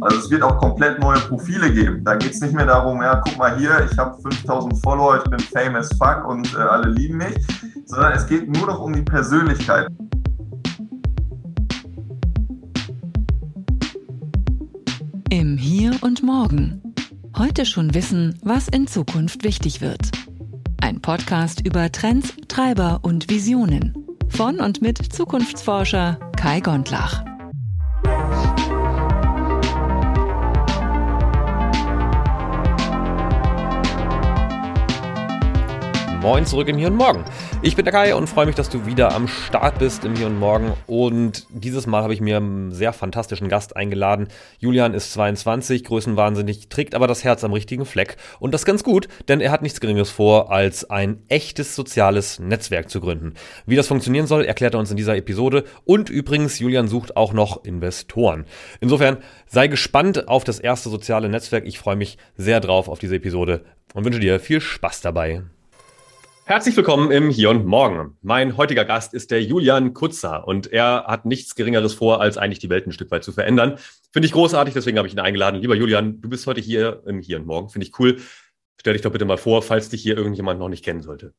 Also es wird auch komplett neue Profile geben. Da geht es nicht mehr darum, ja, guck mal hier, ich habe 5000 Follower, ich bin famous fuck und äh, alle lieben mich, sondern es geht nur noch um die Persönlichkeit. Im Hier und Morgen. Heute schon wissen, was in Zukunft wichtig wird. Ein Podcast über Trends, Treiber und Visionen. Von und mit Zukunftsforscher Kai Gondlach. Moin zurück im Hier und Morgen. Ich bin der Kai und freue mich, dass du wieder am Start bist im Hier und Morgen. Und dieses Mal habe ich mir einen sehr fantastischen Gast eingeladen. Julian ist 22, größenwahnsinnig, trägt aber das Herz am richtigen Fleck. Und das ganz gut, denn er hat nichts Geringes vor, als ein echtes soziales Netzwerk zu gründen. Wie das funktionieren soll, erklärt er uns in dieser Episode. Und übrigens, Julian sucht auch noch Investoren. Insofern sei gespannt auf das erste soziale Netzwerk. Ich freue mich sehr drauf auf diese Episode und wünsche dir viel Spaß dabei. Herzlich willkommen im Hier und Morgen. Mein heutiger Gast ist der Julian Kutzer und er hat nichts Geringeres vor, als eigentlich die Welt ein Stück weit zu verändern. Finde ich großartig, deswegen habe ich ihn eingeladen. Lieber Julian, du bist heute hier im Hier und Morgen. Finde ich cool. Stell dich doch bitte mal vor, falls dich hier irgendjemand noch nicht kennen sollte.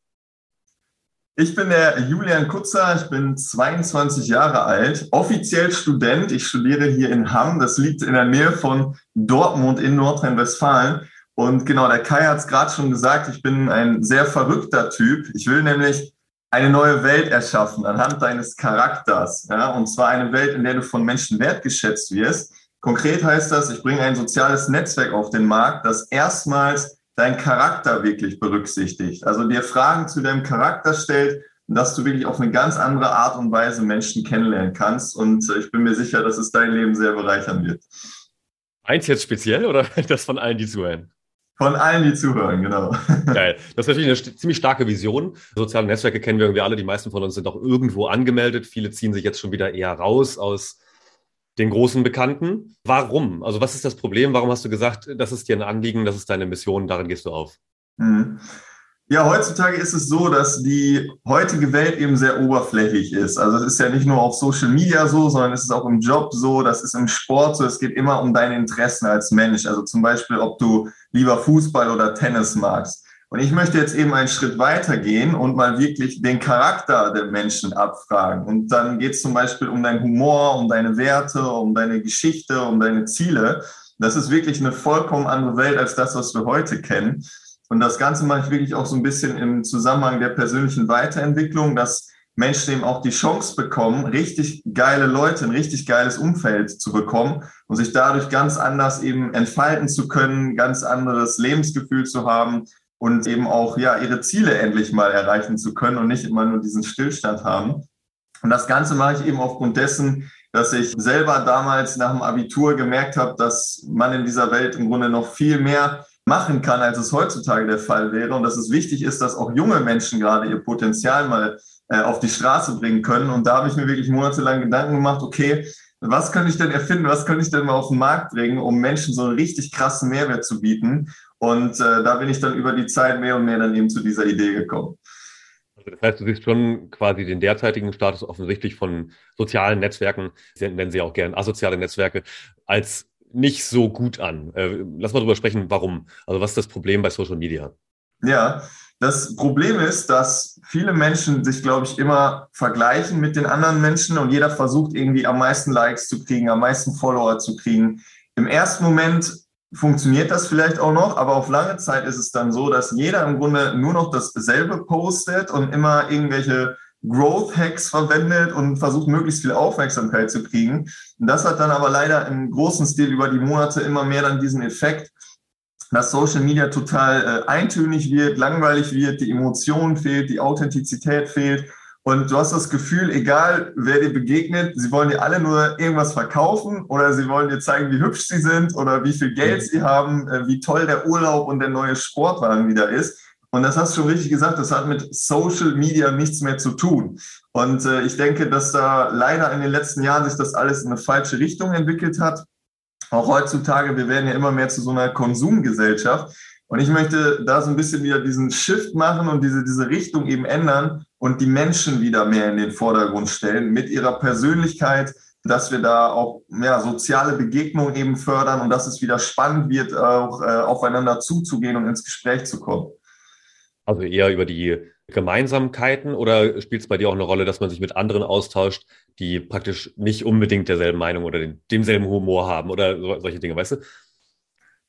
Ich bin der Julian Kutzer, ich bin 22 Jahre alt, offiziell Student. Ich studiere hier in Hamm, das liegt in der Nähe von Dortmund in Nordrhein-Westfalen. Und genau, der Kai hat es gerade schon gesagt, ich bin ein sehr verrückter Typ. Ich will nämlich eine neue Welt erschaffen anhand deines Charakters. Ja? Und zwar eine Welt, in der du von Menschen wertgeschätzt wirst. Konkret heißt das, ich bringe ein soziales Netzwerk auf den Markt, das erstmals deinen Charakter wirklich berücksichtigt. Also dir Fragen zu deinem Charakter stellt und dass du wirklich auf eine ganz andere Art und Weise Menschen kennenlernen kannst. Und ich bin mir sicher, dass es dein Leben sehr bereichern wird. Eins jetzt speziell oder das von allen, die zuhören? Von allen, die zuhören, genau. Geil. Das ist natürlich eine ziemlich starke Vision. Soziale Netzwerke kennen wir irgendwie alle. Die meisten von uns sind auch irgendwo angemeldet. Viele ziehen sich jetzt schon wieder eher raus aus den großen Bekannten. Warum? Also was ist das Problem? Warum hast du gesagt, das ist dir ein Anliegen, das ist deine Mission, darin gehst du auf? Mhm. Ja, heutzutage ist es so, dass die heutige Welt eben sehr oberflächlich ist. Also es ist ja nicht nur auf Social Media so, sondern es ist auch im Job so, das ist im Sport so. Es geht immer um deine Interessen als Mensch. Also zum Beispiel, ob du lieber Fußball oder Tennis magst. Und ich möchte jetzt eben einen Schritt weiter gehen und mal wirklich den Charakter der Menschen abfragen. Und dann geht es zum Beispiel um deinen Humor, um deine Werte, um deine Geschichte, um deine Ziele. Das ist wirklich eine vollkommen andere Welt als das, was wir heute kennen. Und das Ganze mache ich wirklich auch so ein bisschen im Zusammenhang der persönlichen Weiterentwicklung, dass Menschen eben auch die Chance bekommen, richtig geile Leute, ein richtig geiles Umfeld zu bekommen und sich dadurch ganz anders eben entfalten zu können, ganz anderes Lebensgefühl zu haben und eben auch ja ihre Ziele endlich mal erreichen zu können und nicht immer nur diesen Stillstand haben. Und das Ganze mache ich eben aufgrund dessen, dass ich selber damals nach dem Abitur gemerkt habe, dass man in dieser Welt im Grunde noch viel mehr machen kann, als es heutzutage der Fall wäre. Und dass es wichtig ist, dass auch junge Menschen gerade ihr Potenzial mal äh, auf die Straße bringen können. Und da habe ich mir wirklich monatelang Gedanken gemacht, okay, was könnte ich denn erfinden, was könnte ich denn mal auf den Markt bringen, um Menschen so einen richtig krassen Mehrwert zu bieten. Und äh, da bin ich dann über die Zeit mehr und mehr dann eben zu dieser Idee gekommen. Also das heißt, du siehst schon quasi den derzeitigen Status offensichtlich von sozialen Netzwerken, nennen sie auch gern asoziale Netzwerke, als nicht so gut an. Äh, lass mal drüber sprechen, warum. Also was ist das Problem bei Social Media? Ja, das Problem ist, dass viele Menschen sich, glaube ich, immer vergleichen mit den anderen Menschen und jeder versucht irgendwie am meisten Likes zu kriegen, am meisten Follower zu kriegen. Im ersten Moment funktioniert das vielleicht auch noch, aber auf lange Zeit ist es dann so, dass jeder im Grunde nur noch dasselbe postet und immer irgendwelche Growth Hacks verwendet und versucht möglichst viel Aufmerksamkeit zu kriegen. Und das hat dann aber leider im großen Stil über die Monate immer mehr dann diesen Effekt, dass Social Media total äh, eintönig wird, langweilig wird, die Emotion fehlt, die Authentizität fehlt. Und du hast das Gefühl, egal wer dir begegnet, sie wollen dir alle nur irgendwas verkaufen oder sie wollen dir zeigen, wie hübsch sie sind oder wie viel Geld sie haben, äh, wie toll der Urlaub und der neue Sportwagen wieder ist. Und das hast du schon richtig gesagt, das hat mit Social Media nichts mehr zu tun. Und äh, ich denke, dass da leider in den letzten Jahren sich das alles in eine falsche Richtung entwickelt hat. Auch heutzutage, wir werden ja immer mehr zu so einer Konsumgesellschaft. Und ich möchte da so ein bisschen wieder diesen Shift machen und diese, diese Richtung eben ändern und die Menschen wieder mehr in den Vordergrund stellen mit ihrer Persönlichkeit, dass wir da auch ja, soziale Begegnungen eben fördern und dass es wieder spannend wird, auch äh, aufeinander zuzugehen und ins Gespräch zu kommen. Also eher über die Gemeinsamkeiten oder spielt es bei dir auch eine Rolle, dass man sich mit anderen austauscht, die praktisch nicht unbedingt derselben Meinung oder den, demselben Humor haben oder so, solche Dinge, weißt du?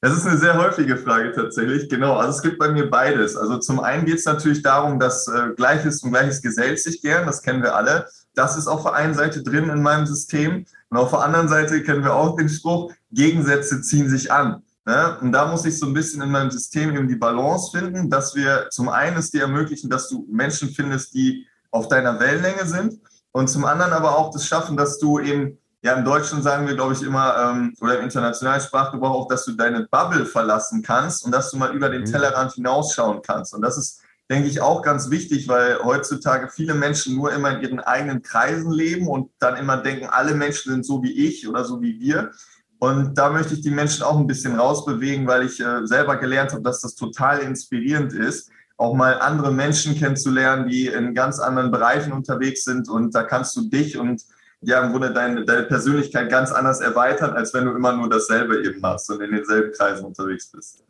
Das ist eine sehr häufige Frage tatsächlich. Genau, also es gibt bei mir beides. Also zum einen geht es natürlich darum, dass äh, Gleiches und Gleiches gesellt sich gern, das kennen wir alle. Das ist auf der einen Seite drin in meinem System. Und auf der anderen Seite kennen wir auch den Spruch, Gegensätze ziehen sich an. Ne? Und da muss ich so ein bisschen in meinem System eben die Balance finden, dass wir zum einen es dir ermöglichen, dass du Menschen findest, die auf deiner Wellenlänge sind und zum anderen aber auch das schaffen, dass du eben, ja, im Deutschen sagen wir, glaube ich, immer, ähm, oder im internationalen Sprachgebrauch auch, dass du deine Bubble verlassen kannst und dass du mal über den mhm. Tellerrand hinausschauen kannst. Und das ist, denke ich, auch ganz wichtig, weil heutzutage viele Menschen nur immer in ihren eigenen Kreisen leben und dann immer denken, alle Menschen sind so wie ich oder so wie wir. Und da möchte ich die Menschen auch ein bisschen rausbewegen, weil ich äh, selber gelernt habe, dass das total inspirierend ist, auch mal andere Menschen kennenzulernen, die in ganz anderen Bereichen unterwegs sind. Und da kannst du dich und ja im Grunde deine, deine Persönlichkeit ganz anders erweitern, als wenn du immer nur dasselbe eben machst und in denselben Kreisen unterwegs bist.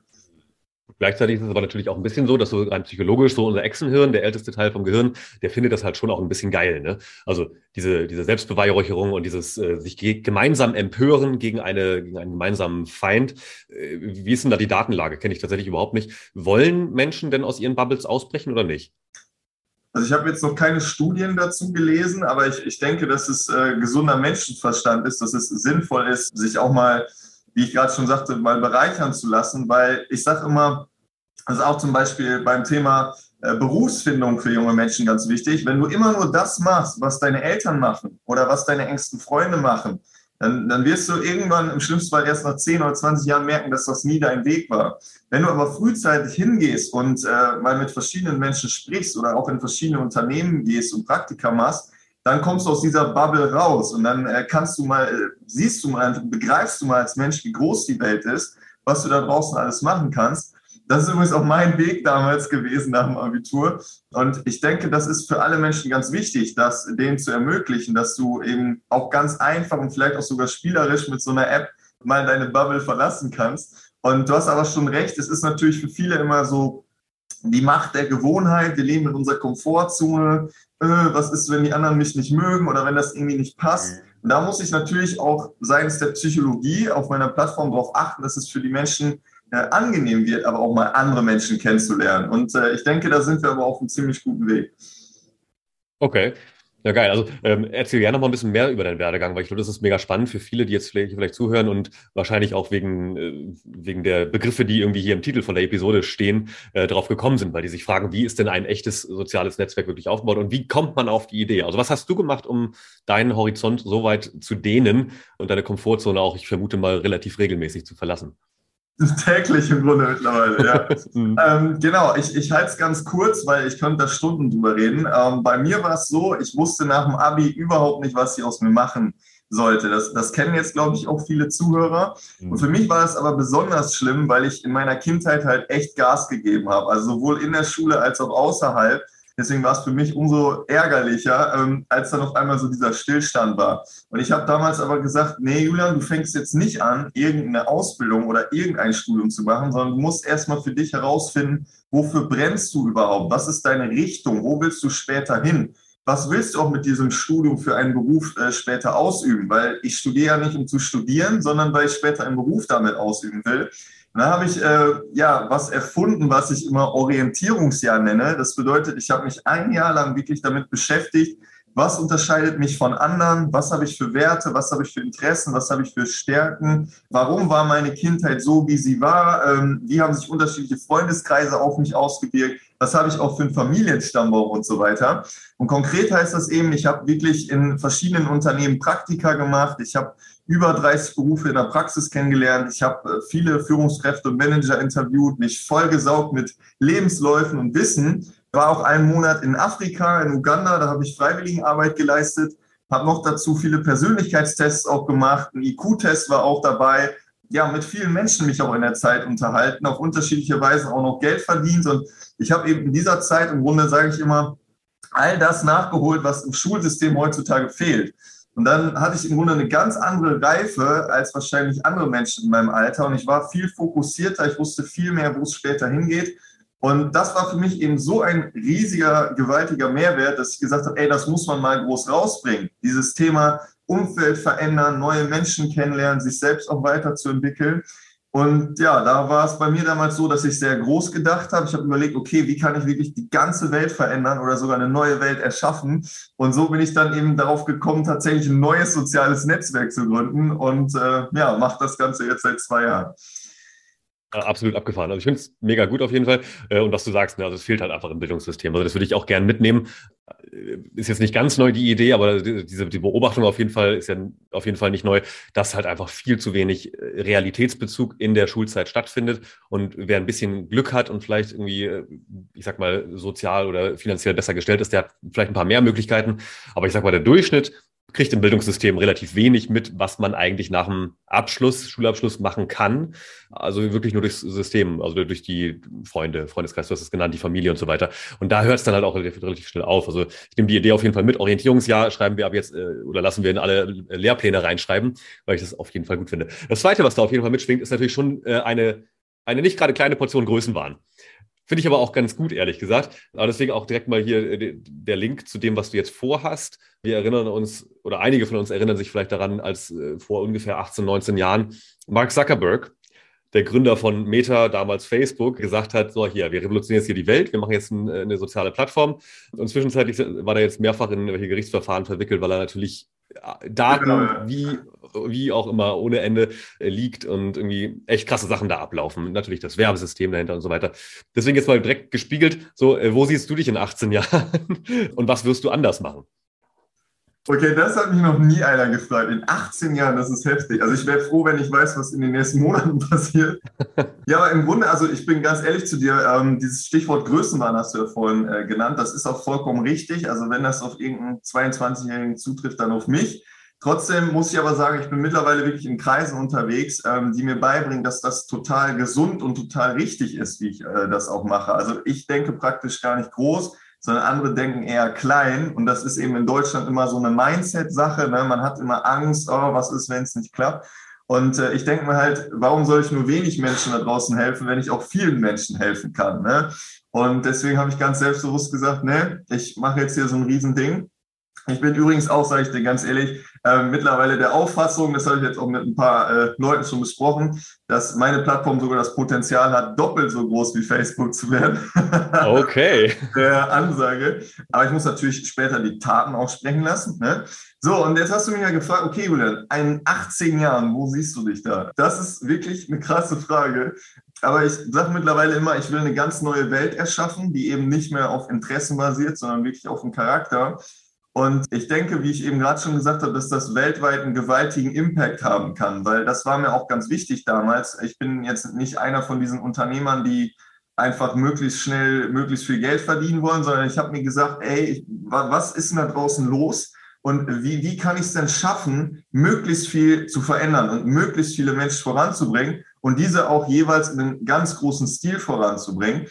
Gleichzeitig ist es aber natürlich auch ein bisschen so, dass so rein psychologisch so unser Echsenhirn, der älteste Teil vom Gehirn, der findet das halt schon auch ein bisschen geil. Ne? Also diese, diese Selbstbeweihräucherung und dieses äh, sich gemeinsam empören gegen, eine, gegen einen gemeinsamen Feind. Äh, wie ist denn da die Datenlage? Kenne ich tatsächlich überhaupt nicht. Wollen Menschen denn aus ihren Bubbles ausbrechen oder nicht? Also ich habe jetzt noch keine Studien dazu gelesen, aber ich, ich denke, dass es äh, gesunder Menschenverstand ist, dass es sinnvoll ist, sich auch mal, wie ich gerade schon sagte, mal bereichern zu lassen, weil ich sage immer, also auch zum Beispiel beim Thema äh, Berufsfindung für junge Menschen ganz wichtig. Wenn du immer nur das machst, was deine Eltern machen oder was deine engsten Freunde machen, dann, dann wirst du irgendwann im schlimmsten Fall erst nach 10 oder 20 Jahren merken, dass das nie dein Weg war. Wenn du aber frühzeitig hingehst und äh, mal mit verschiedenen Menschen sprichst oder auch in verschiedene Unternehmen gehst und Praktika machst, dann kommst du aus dieser Bubble raus und dann äh, kannst du mal, siehst du mal, begreifst du mal als Mensch, wie groß die Welt ist, was du da draußen alles machen kannst. Das ist übrigens auch mein Weg damals gewesen nach dem Abitur. Und ich denke, das ist für alle Menschen ganz wichtig, das denen zu ermöglichen, dass du eben auch ganz einfach und vielleicht auch sogar spielerisch mit so einer App mal deine Bubble verlassen kannst. Und du hast aber schon recht, es ist natürlich für viele immer so die Macht der Gewohnheit. Wir leben in unserer Komfortzone. Äh, was ist, wenn die anderen mich nicht mögen oder wenn das irgendwie nicht passt? Und da muss ich natürlich auch seitens der Psychologie auf meiner Plattform darauf achten, dass es für die Menschen äh, angenehm wird, aber auch mal andere Menschen kennenzulernen. Und äh, ich denke, da sind wir aber auf einem ziemlich guten Weg. Okay. Ja, geil. Also ähm, erzähl gerne noch mal ein bisschen mehr über deinen Werdegang, weil ich glaube, das ist mega spannend für viele, die jetzt vielleicht, vielleicht zuhören und wahrscheinlich auch wegen, äh, wegen der Begriffe, die irgendwie hier im Titel von der Episode stehen, äh, darauf gekommen sind, weil die sich fragen, wie ist denn ein echtes soziales Netzwerk wirklich aufgebaut und wie kommt man auf die Idee? Also was hast du gemacht, um deinen Horizont so weit zu dehnen und deine Komfortzone auch, ich vermute mal, relativ regelmäßig zu verlassen? Täglich im Grunde mittlerweile, ja. Mhm. ähm, genau, ich, ich halte es ganz kurz, weil ich könnte da Stunden drüber reden. Ähm, bei mir war es so, ich wusste nach dem Abi überhaupt nicht, was ich aus mir machen sollte. Das, das kennen jetzt, glaube ich, auch viele Zuhörer. Und für mich war es aber besonders schlimm, weil ich in meiner Kindheit halt echt Gas gegeben habe. Also sowohl in der Schule als auch außerhalb. Deswegen war es für mich umso ärgerlicher, ähm, als dann auf einmal so dieser Stillstand war. Und ich habe damals aber gesagt, nee, Julian, du fängst jetzt nicht an, irgendeine Ausbildung oder irgendein Studium zu machen, sondern du musst erstmal für dich herausfinden, wofür brennst du überhaupt? Was ist deine Richtung? Wo willst du später hin? Was willst du auch mit diesem Studium für einen Beruf äh, später ausüben? Weil ich studiere ja nicht, um zu studieren, sondern weil ich später einen Beruf damit ausüben will. Da habe ich äh, ja was erfunden, was ich immer Orientierungsjahr nenne. Das bedeutet, ich habe mich ein Jahr lang wirklich damit beschäftigt, was unterscheidet mich von anderen, was habe ich für Werte, was habe ich für Interessen, was habe ich für Stärken, warum war meine Kindheit so, wie sie war, ähm, wie haben sich unterschiedliche Freundeskreise auf mich ausgewirkt, was habe ich auch für einen Familienstammbaum und so weiter. Und konkret heißt das eben, ich habe wirklich in verschiedenen Unternehmen Praktika gemacht, ich habe über 30 Berufe in der Praxis kennengelernt. Ich habe äh, viele Führungskräfte und Manager interviewt, mich vollgesaugt mit Lebensläufen und Wissen. War auch einen Monat in Afrika, in Uganda, da habe ich Freiwilligenarbeit geleistet, habe noch dazu viele Persönlichkeitstests auch gemacht. Ein IQ-Test war auch dabei. Ja, mit vielen Menschen mich auch in der Zeit unterhalten, auf unterschiedliche Weise auch noch Geld verdient. Und ich habe eben in dieser Zeit, im Grunde sage ich immer, all das nachgeholt, was im Schulsystem heutzutage fehlt. Und dann hatte ich im Grunde eine ganz andere Reife als wahrscheinlich andere Menschen in meinem Alter. Und ich war viel fokussierter, ich wusste viel mehr, wo es später hingeht. Und das war für mich eben so ein riesiger, gewaltiger Mehrwert, dass ich gesagt habe, ey, das muss man mal groß rausbringen. Dieses Thema Umfeld verändern, neue Menschen kennenlernen, sich selbst auch weiterzuentwickeln. Und ja, da war es bei mir damals so, dass ich sehr groß gedacht habe. Ich habe überlegt, okay, wie kann ich wirklich die ganze Welt verändern oder sogar eine neue Welt erschaffen? Und so bin ich dann eben darauf gekommen, tatsächlich ein neues soziales Netzwerk zu gründen und äh, ja, mache das Ganze jetzt seit zwei Jahren. Absolut abgefahren. Also ich finde es mega gut auf jeden Fall. Äh, und was du sagst, ne, also es fehlt halt einfach im Bildungssystem. Also das würde ich auch gern mitnehmen. Äh, ist jetzt nicht ganz neu die Idee, aber diese die Beobachtung auf jeden Fall ist ja auf jeden Fall nicht neu, dass halt einfach viel zu wenig äh, Realitätsbezug in der Schulzeit stattfindet. Und wer ein bisschen Glück hat und vielleicht irgendwie, ich sag mal, sozial oder finanziell besser gestellt ist, der hat vielleicht ein paar mehr Möglichkeiten. Aber ich sag mal, der Durchschnitt kriegt im Bildungssystem relativ wenig mit, was man eigentlich nach dem Abschluss, Schulabschluss machen kann. Also wirklich nur durchs System, also durch die Freunde, Freundeskreis, du hast es genannt, die Familie und so weiter. Und da hört es dann halt auch relativ, schnell auf. Also ich nehme die Idee auf jeden Fall mit. Orientierungsjahr schreiben wir ab jetzt äh, oder lassen wir in alle Lehrpläne reinschreiben, weil ich das auf jeden Fall gut finde. Das Zweite, was da auf jeden Fall mitschwingt, ist natürlich schon äh, eine, eine nicht gerade kleine Portion Größenwahn. Finde ich aber auch ganz gut, ehrlich gesagt. Aber deswegen auch direkt mal hier äh, der Link zu dem, was du jetzt vorhast. Wir erinnern uns, oder einige von uns erinnern sich vielleicht daran, als äh, vor ungefähr 18, 19 Jahren Mark Zuckerberg, der Gründer von Meta, damals Facebook, gesagt hat, so hier, wir revolutionieren jetzt hier die Welt, wir machen jetzt äh, eine soziale Plattform. Und zwischenzeitlich war er jetzt mehrfach in welche Gerichtsverfahren verwickelt, weil er natürlich Daten genau, wie, wie auch immer ohne Ende äh, liegt und irgendwie echt krasse Sachen da ablaufen. Natürlich das Werbesystem dahinter und so weiter. Deswegen jetzt mal direkt gespiegelt, so, äh, wo siehst du dich in 18 Jahren und was wirst du anders machen? Okay, das hat mich noch nie einer gefragt. In 18 Jahren, das ist heftig. Also ich wäre froh, wenn ich weiß, was in den nächsten Monaten passiert. ja, aber im Grunde, also ich bin ganz ehrlich zu dir, ähm, dieses Stichwort Größenwahn hast du ja vorhin äh, genannt. Das ist auch vollkommen richtig. Also wenn das auf irgendeinen 22-Jährigen zutrifft, dann auf mich. Trotzdem muss ich aber sagen, ich bin mittlerweile wirklich in Kreisen unterwegs, ähm, die mir beibringen, dass das total gesund und total richtig ist, wie ich äh, das auch mache. Also ich denke praktisch gar nicht groß sondern andere denken eher klein. Und das ist eben in Deutschland immer so eine Mindset-Sache. Ne? Man hat immer Angst, oh, was ist, wenn es nicht klappt. Und äh, ich denke mir halt, warum soll ich nur wenig Menschen da draußen helfen, wenn ich auch vielen Menschen helfen kann? Ne? Und deswegen habe ich ganz selbstbewusst gesagt, ne, ich mache jetzt hier so ein Riesending. Ich bin übrigens auch, sage ich dir ganz ehrlich, äh, mittlerweile der Auffassung, das habe ich jetzt auch mit ein paar äh, Leuten schon besprochen, dass meine Plattform sogar das Potenzial hat, doppelt so groß wie Facebook zu werden. Okay. der Ansage. Aber ich muss natürlich später die Taten auch sprechen lassen. Ne? So, und jetzt hast du mich ja gefragt, okay, Julian, in 18 Jahren, wo siehst du dich da? Das ist wirklich eine krasse Frage. Aber ich sage mittlerweile immer, ich will eine ganz neue Welt erschaffen, die eben nicht mehr auf Interessen basiert, sondern wirklich auf dem Charakter. Und ich denke, wie ich eben gerade schon gesagt habe, dass das weltweit einen gewaltigen Impact haben kann, weil das war mir auch ganz wichtig damals. Ich bin jetzt nicht einer von diesen Unternehmern, die einfach möglichst schnell, möglichst viel Geld verdienen wollen, sondern ich habe mir gesagt, ey, was ist denn da draußen los? Und wie, wie kann ich es denn schaffen, möglichst viel zu verändern und möglichst viele Menschen voranzubringen und diese auch jeweils in einem ganz großen Stil voranzubringen?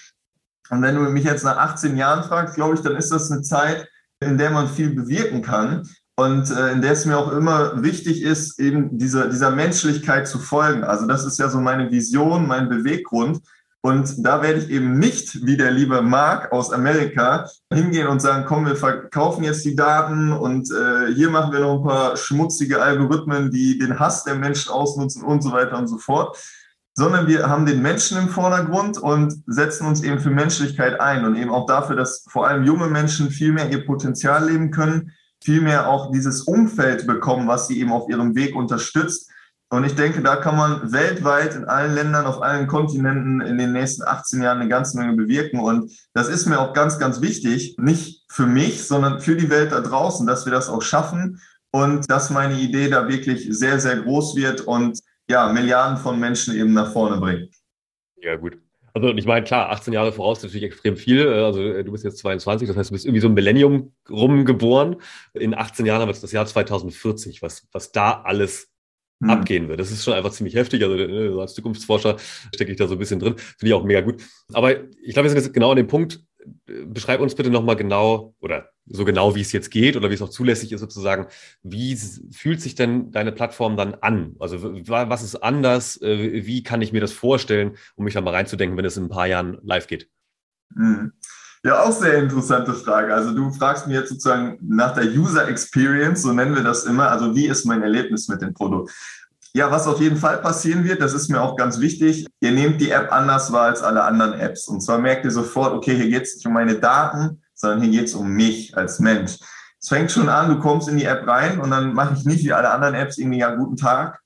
Und wenn du mich jetzt nach 18 Jahren fragst, glaube ich, dann ist das eine Zeit, in der man viel bewirken kann und äh, in der es mir auch immer wichtig ist, eben dieser, dieser Menschlichkeit zu folgen. Also das ist ja so meine Vision, mein Beweggrund. Und da werde ich eben nicht wie der liebe Mark aus Amerika hingehen und sagen, komm, wir verkaufen jetzt die Daten und äh, hier machen wir noch ein paar schmutzige Algorithmen, die den Hass der Menschen ausnutzen und so weiter und so fort, sondern wir haben den Menschen im Vordergrund und setzen uns eben für Menschlichkeit ein und eben auch dafür, dass vor allem junge Menschen viel mehr ihr Potenzial leben können, viel mehr auch dieses Umfeld bekommen, was sie eben auf ihrem Weg unterstützt. Und ich denke, da kann man weltweit in allen Ländern, auf allen Kontinenten in den nächsten 18 Jahren eine ganze Menge bewirken. Und das ist mir auch ganz, ganz wichtig, nicht für mich, sondern für die Welt da draußen, dass wir das auch schaffen und dass meine Idee da wirklich sehr, sehr groß wird und ja, Milliarden von Menschen eben nach vorne bringen. Ja, gut. Also ich meine, klar, 18 Jahre voraus ist natürlich extrem viel. Also äh, du bist jetzt 22, das heißt, du bist irgendwie so ein Millennium rumgeboren. In 18 Jahren haben wir das Jahr 2040, was, was da alles hm. abgehen wird. Das ist schon einfach ziemlich heftig. Also äh, als Zukunftsforscher stecke ich da so ein bisschen drin. Finde ich auch mega gut. Aber ich glaube, wir sind jetzt genau an dem Punkt. Beschreib uns bitte nochmal genau, oder so genau, wie es jetzt geht oder wie es auch zulässig ist sozusagen. Wie fühlt sich denn deine Plattform dann an? Also was ist anders? Äh, wie kann ich mir das vorstellen, um mich da mal reinzudenken, wenn es in ein paar Jahren live geht? Hm. Ja, auch sehr interessante Frage. Also du fragst mir jetzt sozusagen nach der User Experience, so nennen wir das immer. Also wie ist mein Erlebnis mit dem Produkt? Ja, was auf jeden Fall passieren wird, das ist mir auch ganz wichtig. Ihr nehmt die App anders wahr als alle anderen Apps. Und zwar merkt ihr sofort, okay, hier geht es nicht um meine Daten, sondern hier geht es um mich als Mensch. Es fängt schon an, du kommst in die App rein und dann mache ich nicht wie alle anderen Apps irgendwie, ja, guten Tag.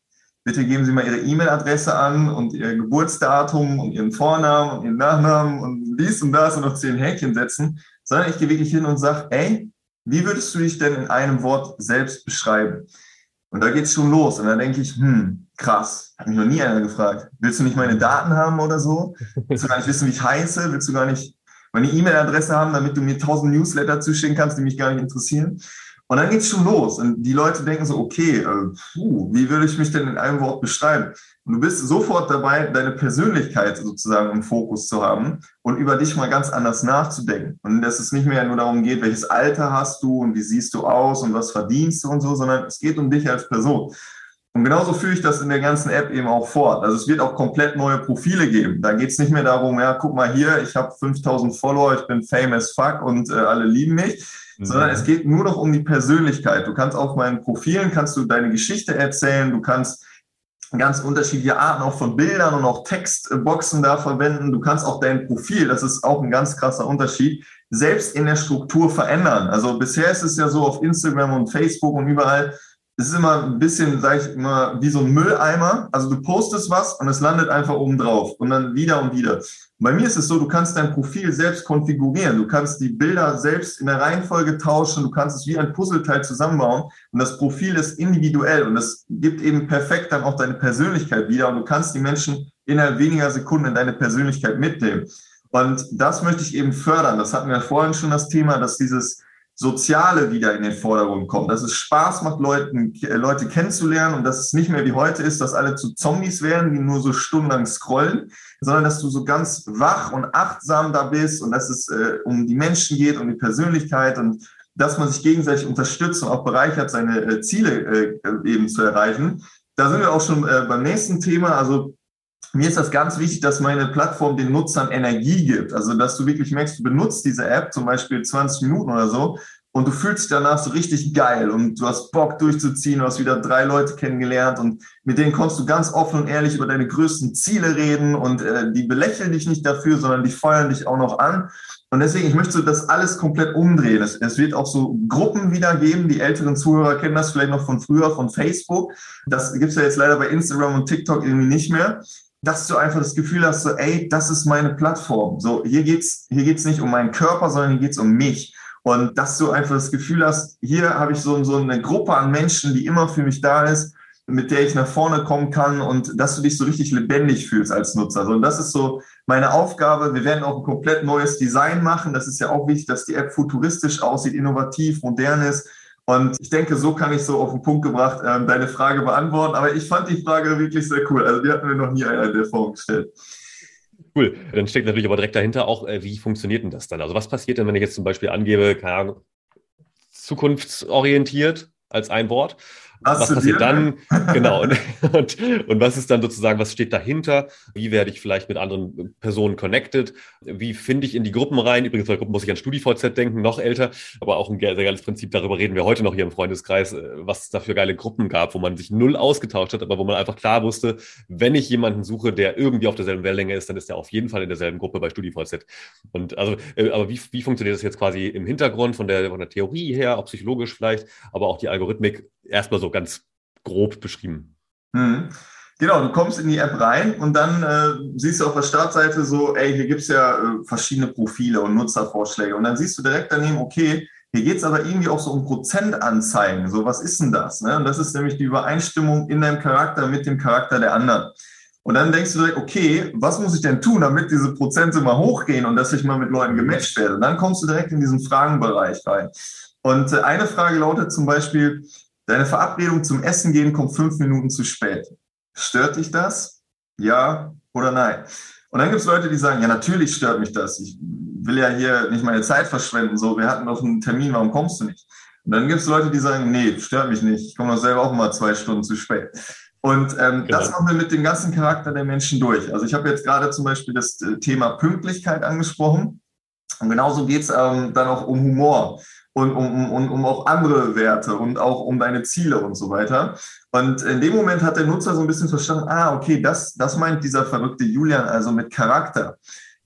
Bitte geben Sie mal Ihre E-Mail-Adresse an und Ihr Geburtsdatum und Ihren Vornamen und Ihren Nachnamen und dies und das und noch zehn Häkchen setzen, sondern ich gehe wirklich hin und sage, ey, wie würdest du dich denn in einem Wort selbst beschreiben? Und da geht's schon los. Und dann denke ich, hm, krass, hat mich noch nie einer gefragt. Willst du nicht meine Daten haben oder so? Willst du gar nicht wissen, wie ich heiße? Willst du gar nicht meine E-Mail-Adresse haben, damit du mir tausend Newsletter zuschicken kannst, die mich gar nicht interessieren. Und dann geht's schon los. Und die Leute denken so, okay, äh, puh, wie würde ich mich denn in einem Wort beschreiben? Und du bist sofort dabei, deine Persönlichkeit sozusagen im Fokus zu haben und über dich mal ganz anders nachzudenken. Und dass es nicht mehr nur darum geht, welches Alter hast du und wie siehst du aus und was verdienst du und so, sondern es geht um dich als Person. Und genauso führe ich das in der ganzen App eben auch fort. Also es wird auch komplett neue Profile geben. Da geht es nicht mehr darum, ja, guck mal hier, ich habe 5000 Follower, ich bin famous fuck und äh, alle lieben mich, mhm. sondern es geht nur noch um die Persönlichkeit. Du kannst auf meinen Profilen, kannst du deine Geschichte erzählen, du kannst ganz unterschiedliche Arten auch von Bildern und auch Textboxen da verwenden. Du kannst auch dein Profil, das ist auch ein ganz krasser Unterschied, selbst in der Struktur verändern. Also bisher ist es ja so auf Instagram und Facebook und überall, es ist immer ein bisschen, sag ich immer, wie so ein Mülleimer. Also du postest was und es landet einfach oben drauf und dann wieder und wieder. Bei mir ist es so, du kannst dein Profil selbst konfigurieren. Du kannst die Bilder selbst in der Reihenfolge tauschen. Du kannst es wie ein Puzzleteil zusammenbauen. Und das Profil ist individuell und das gibt eben perfekt dann auch deine Persönlichkeit wieder. Und du kannst die Menschen innerhalb weniger Sekunden in deine Persönlichkeit mitnehmen. Und das möchte ich eben fördern. Das hatten wir vorhin schon das Thema, dass dieses Soziale wieder in den Vordergrund kommt, dass es Spaß macht, Leuten, äh, Leute kennenzulernen und dass es nicht mehr wie heute ist, dass alle zu Zombies werden, die nur so stundenlang scrollen, sondern dass du so ganz wach und achtsam da bist und dass es äh, um die Menschen geht, um die Persönlichkeit und dass man sich gegenseitig unterstützt und auch bereichert, seine äh, Ziele äh, eben zu erreichen. Da sind wir auch schon äh, beim nächsten Thema. Also mir ist das ganz wichtig, dass meine Plattform den Nutzern Energie gibt. Also, dass du wirklich merkst, du benutzt diese App zum Beispiel 20 Minuten oder so und du fühlst dich danach so richtig geil und du hast Bock durchzuziehen, du hast wieder drei Leute kennengelernt und mit denen konntest du ganz offen und ehrlich über deine größten Ziele reden und äh, die belächeln dich nicht dafür, sondern die feuern dich auch noch an. Und deswegen, ich möchte das alles komplett umdrehen. Es, es wird auch so Gruppen wieder geben. Die älteren Zuhörer kennen das vielleicht noch von früher, von Facebook. Das gibt's ja jetzt leider bei Instagram und TikTok irgendwie nicht mehr dass du einfach das Gefühl hast, so, ey, das ist meine Plattform. So, hier geht's, hier geht's nicht um meinen Körper, sondern hier geht's um mich. Und dass du einfach das Gefühl hast, hier habe ich so, so eine Gruppe an Menschen, die immer für mich da ist, mit der ich nach vorne kommen kann und dass du dich so richtig lebendig fühlst als Nutzer. So, und das ist so meine Aufgabe. Wir werden auch ein komplett neues Design machen. Das ist ja auch wichtig, dass die App futuristisch aussieht, innovativ, modern ist und ich denke, so kann ich so auf den Punkt gebracht ähm, deine Frage beantworten. Aber ich fand die Frage wirklich sehr cool. Also die hatten wir noch nie einer in der Form gestellt. Cool. Dann steckt natürlich aber direkt dahinter auch, äh, wie funktioniert denn das dann? Also was passiert denn, wenn ich jetzt zum Beispiel angebe, keine Ahnung, zukunftsorientiert als ein Wort Hast was passiert dann? Genau. Und, und, und, was ist dann sozusagen, was steht dahinter? Wie werde ich vielleicht mit anderen Personen connected? Wie finde ich in die Gruppen rein? Übrigens, bei Gruppen muss ich an StudiVZ denken, noch älter, aber auch ein sehr geiles Prinzip. Darüber reden wir heute noch hier im Freundeskreis, äh, was es da für geile Gruppen gab, wo man sich null ausgetauscht hat, aber wo man einfach klar wusste, wenn ich jemanden suche, der irgendwie auf derselben Wellenlänge ist, dann ist er auf jeden Fall in derselben Gruppe bei StudiVZ. Und also, äh, aber wie, wie funktioniert das jetzt quasi im Hintergrund von der, von der Theorie her, auch psychologisch vielleicht, aber auch die Algorithmik? Erstmal so ganz grob beschrieben. Mhm. Genau, du kommst in die App rein und dann äh, siehst du auf der Startseite so, ey, hier gibt es ja äh, verschiedene Profile und Nutzervorschläge. Und dann siehst du direkt daneben, okay, hier geht es aber irgendwie auch so um Prozentanzeigen. So, was ist denn das? Ne? Und das ist nämlich die Übereinstimmung in deinem Charakter mit dem Charakter der anderen. Und dann denkst du direkt, okay, was muss ich denn tun, damit diese Prozente mal hochgehen und dass ich mal mit Leuten gematcht werde? Und dann kommst du direkt in diesen Fragenbereich rein. Und äh, eine Frage lautet zum Beispiel, Deine Verabredung zum Essen gehen kommt fünf Minuten zu spät. Stört dich das? Ja oder nein? Und dann gibt es Leute, die sagen, ja, natürlich stört mich das. Ich will ja hier nicht meine Zeit verschwenden. So, wir hatten doch einen Termin, warum kommst du nicht? Und dann gibt es Leute, die sagen, nee, stört mich nicht. Ich komme doch selber auch mal zwei Stunden zu spät. Und ähm, genau. das machen wir mit dem ganzen Charakter der Menschen durch. Also ich habe jetzt gerade zum Beispiel das äh, Thema Pünktlichkeit angesprochen. Und genauso geht es ähm, dann auch um Humor und um, um, um auch andere Werte und auch um deine Ziele und so weiter. Und in dem Moment hat der Nutzer so ein bisschen verstanden, ah, okay, das, das meint dieser verrückte Julian also mit Charakter.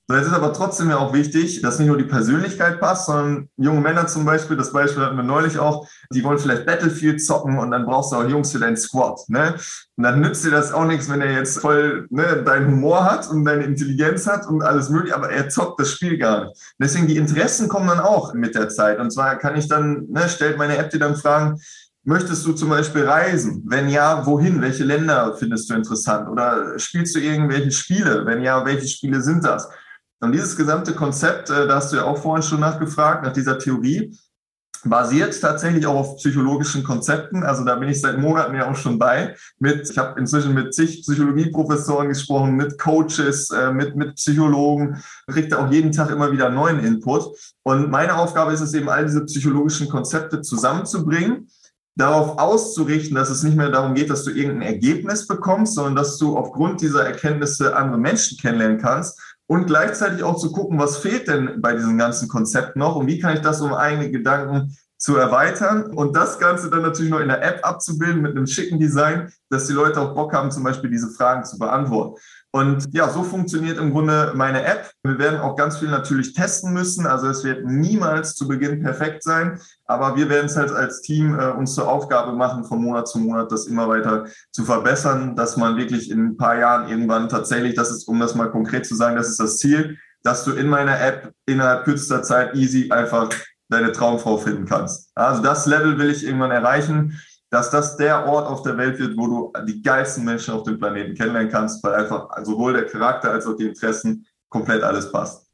So, ist aber trotzdem ja auch wichtig, dass nicht nur die Persönlichkeit passt, sondern junge Männer zum Beispiel, das Beispiel hatten wir neulich auch, die wollen vielleicht Battlefield zocken und dann brauchst du auch Jungs für deinen Squad. Ne? Und dann nützt dir das auch nichts, wenn er jetzt voll ne, deinen Humor hat und deine Intelligenz hat und alles mögliche, aber er zockt das Spiel gar nicht. Deswegen die Interessen kommen dann auch mit der Zeit. Und zwar kann ich dann, ne, stellt meine App dir dann Fragen, Möchtest du zum Beispiel reisen? Wenn ja, wohin? Welche Länder findest du interessant? Oder spielst du irgendwelche Spiele? Wenn ja, welche Spiele sind das? Und dieses gesamte Konzept, äh, da hast du ja auch vorhin schon nachgefragt, nach dieser Theorie, basiert tatsächlich auch auf psychologischen Konzepten. Also da bin ich seit Monaten ja auch schon bei. Mit, ich habe inzwischen mit zig Psychologieprofessoren gesprochen, mit Coaches, äh, mit, mit Psychologen, kriegt da auch jeden Tag immer wieder neuen Input. Und meine Aufgabe ist es eben, all diese psychologischen Konzepte zusammenzubringen darauf auszurichten, dass es nicht mehr darum geht, dass du irgendein Ergebnis bekommst, sondern dass du aufgrund dieser Erkenntnisse andere Menschen kennenlernen kannst und gleichzeitig auch zu gucken, was fehlt denn bei diesem ganzen Konzept noch und wie kann ich das um eigene Gedanken zu erweitern und das Ganze dann natürlich noch in der App abzubilden mit einem schicken Design, dass die Leute auch Bock haben, zum Beispiel diese Fragen zu beantworten. Und ja, so funktioniert im Grunde meine App. Wir werden auch ganz viel natürlich testen müssen. Also es wird niemals zu Beginn perfekt sein, aber wir werden es halt als Team äh, uns zur Aufgabe machen, von Monat zu Monat das immer weiter zu verbessern, dass man wirklich in ein paar Jahren irgendwann tatsächlich, das ist, um das mal konkret zu sagen, das ist das Ziel, dass du in meiner App innerhalb kürzester Zeit easy einfach deine Traumfrau finden kannst. Also das Level will ich irgendwann erreichen, dass das der Ort auf der Welt wird, wo du die geilsten Menschen auf dem Planeten kennenlernen kannst, weil einfach sowohl der Charakter als auch die Interessen komplett alles passt.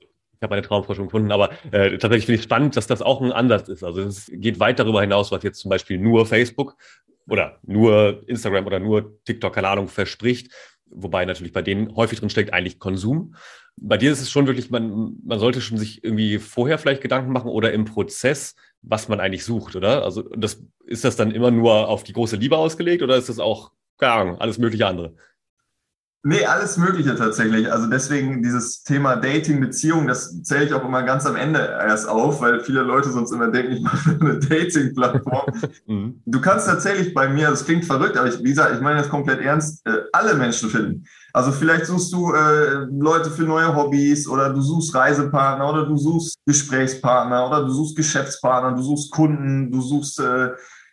Ich habe meine Traumfrau schon gefunden, aber äh, tatsächlich finde ich spannend, dass das auch ein Ansatz ist. Also es geht weit darüber hinaus, was jetzt zum Beispiel nur Facebook oder nur Instagram oder nur TikTok, keine Ahnung, verspricht. Wobei natürlich bei denen häufig drin steckt eigentlich Konsum bei dir ist es schon wirklich, man, man sollte schon sich irgendwie vorher vielleicht Gedanken machen oder im Prozess, was man eigentlich sucht, oder? Also das, ist das dann immer nur auf die große Liebe ausgelegt oder ist das auch, keine Ahnung, alles mögliche andere? Nee, alles Mögliche tatsächlich. Also deswegen dieses Thema Dating, Beziehung, das zähle ich auch immer ganz am Ende erst auf, weil viele Leute sonst immer denken, ich mache eine Dating-Plattform. Mhm. du kannst tatsächlich bei mir, das klingt verrückt, aber ich, wie gesagt, ich meine das komplett ernst, äh, alle Menschen finden. Also vielleicht suchst du äh, Leute für neue Hobbys oder du suchst Reisepartner oder du suchst Gesprächspartner oder du suchst Geschäftspartner, du suchst Kunden, du suchst äh,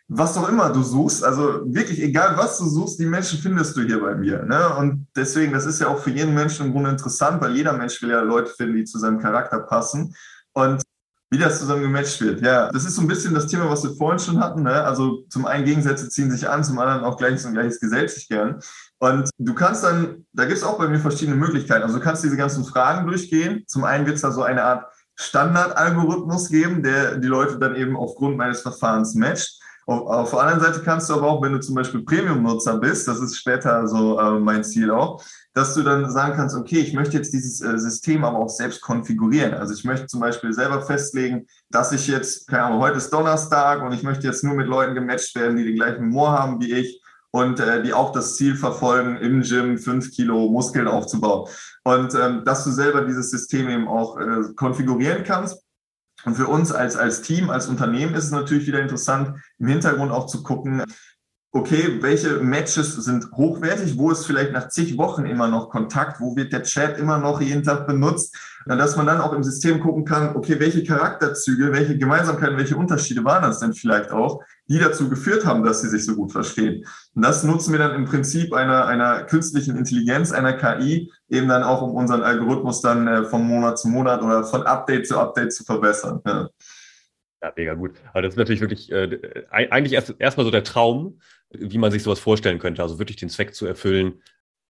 was auch immer du suchst, also wirklich egal was du suchst, die Menschen findest du hier bei mir. Ne? Und deswegen, das ist ja auch für jeden Menschen im Grunde interessant, weil jeder Mensch will ja Leute finden, die zu seinem Charakter passen. Und wie das zusammen gematcht wird. Ja, das ist so ein bisschen das Thema, was wir vorhin schon hatten. Ne? Also zum einen Gegensätze ziehen sich an, zum anderen auch Gleiches und Gleiches gesellt sich gern. Und du kannst dann, da gibt es auch bei mir verschiedene Möglichkeiten. Also du kannst diese ganzen Fragen durchgehen. Zum einen wird es da so eine Art Standardalgorithmus geben, der die Leute dann eben aufgrund meines Verfahrens matcht. Auf, der anderen Seite kannst du aber auch, wenn du zum Beispiel Premium-Nutzer bist, das ist später so äh, mein Ziel auch, dass du dann sagen kannst, okay, ich möchte jetzt dieses äh, System aber auch selbst konfigurieren. Also ich möchte zum Beispiel selber festlegen, dass ich jetzt, keine Ahnung, heute ist Donnerstag und ich möchte jetzt nur mit Leuten gematcht werden, die den gleichen Humor haben wie ich und äh, die auch das Ziel verfolgen, im Gym fünf Kilo Muskeln aufzubauen. Und ähm, dass du selber dieses System eben auch äh, konfigurieren kannst. Und für uns als, als Team, als Unternehmen ist es natürlich wieder interessant, im Hintergrund auch zu gucken, okay, welche Matches sind hochwertig, wo ist vielleicht nach zig Wochen immer noch Kontakt, wo wird der Chat immer noch jeden Tag benutzt, dass man dann auch im System gucken kann, okay, welche Charakterzüge, welche Gemeinsamkeiten, welche Unterschiede waren das denn vielleicht auch, die dazu geführt haben, dass sie sich so gut verstehen. Und das nutzen wir dann im Prinzip einer, einer künstlichen Intelligenz, einer KI, eben dann auch, um unseren Algorithmus dann äh, von Monat zu Monat oder von Update zu Update zu verbessern. Ja. Ja, mega gut. Aber das ist natürlich wirklich äh, eigentlich erst erstmal so der Traum, wie man sich sowas vorstellen könnte. Also wirklich den Zweck zu erfüllen,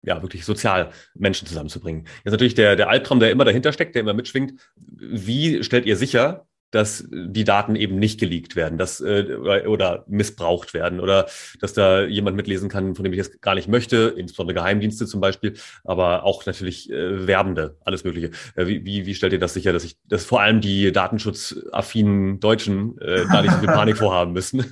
ja, wirklich sozial Menschen zusammenzubringen. Jetzt natürlich der, der Albtraum, der immer dahinter steckt, der immer mitschwingt. Wie stellt ihr sicher, dass die Daten eben nicht geleakt werden, dass äh, oder missbraucht werden oder dass da jemand mitlesen kann, von dem ich es gar nicht möchte, insbesondere Geheimdienste zum Beispiel, aber auch natürlich äh, Werbende, alles Mögliche. Äh, wie, wie, wie stellt ihr das sicher, dass ich, dass vor allem die datenschutzaffinen Deutschen äh, da nicht so viel Panik vorhaben müssen?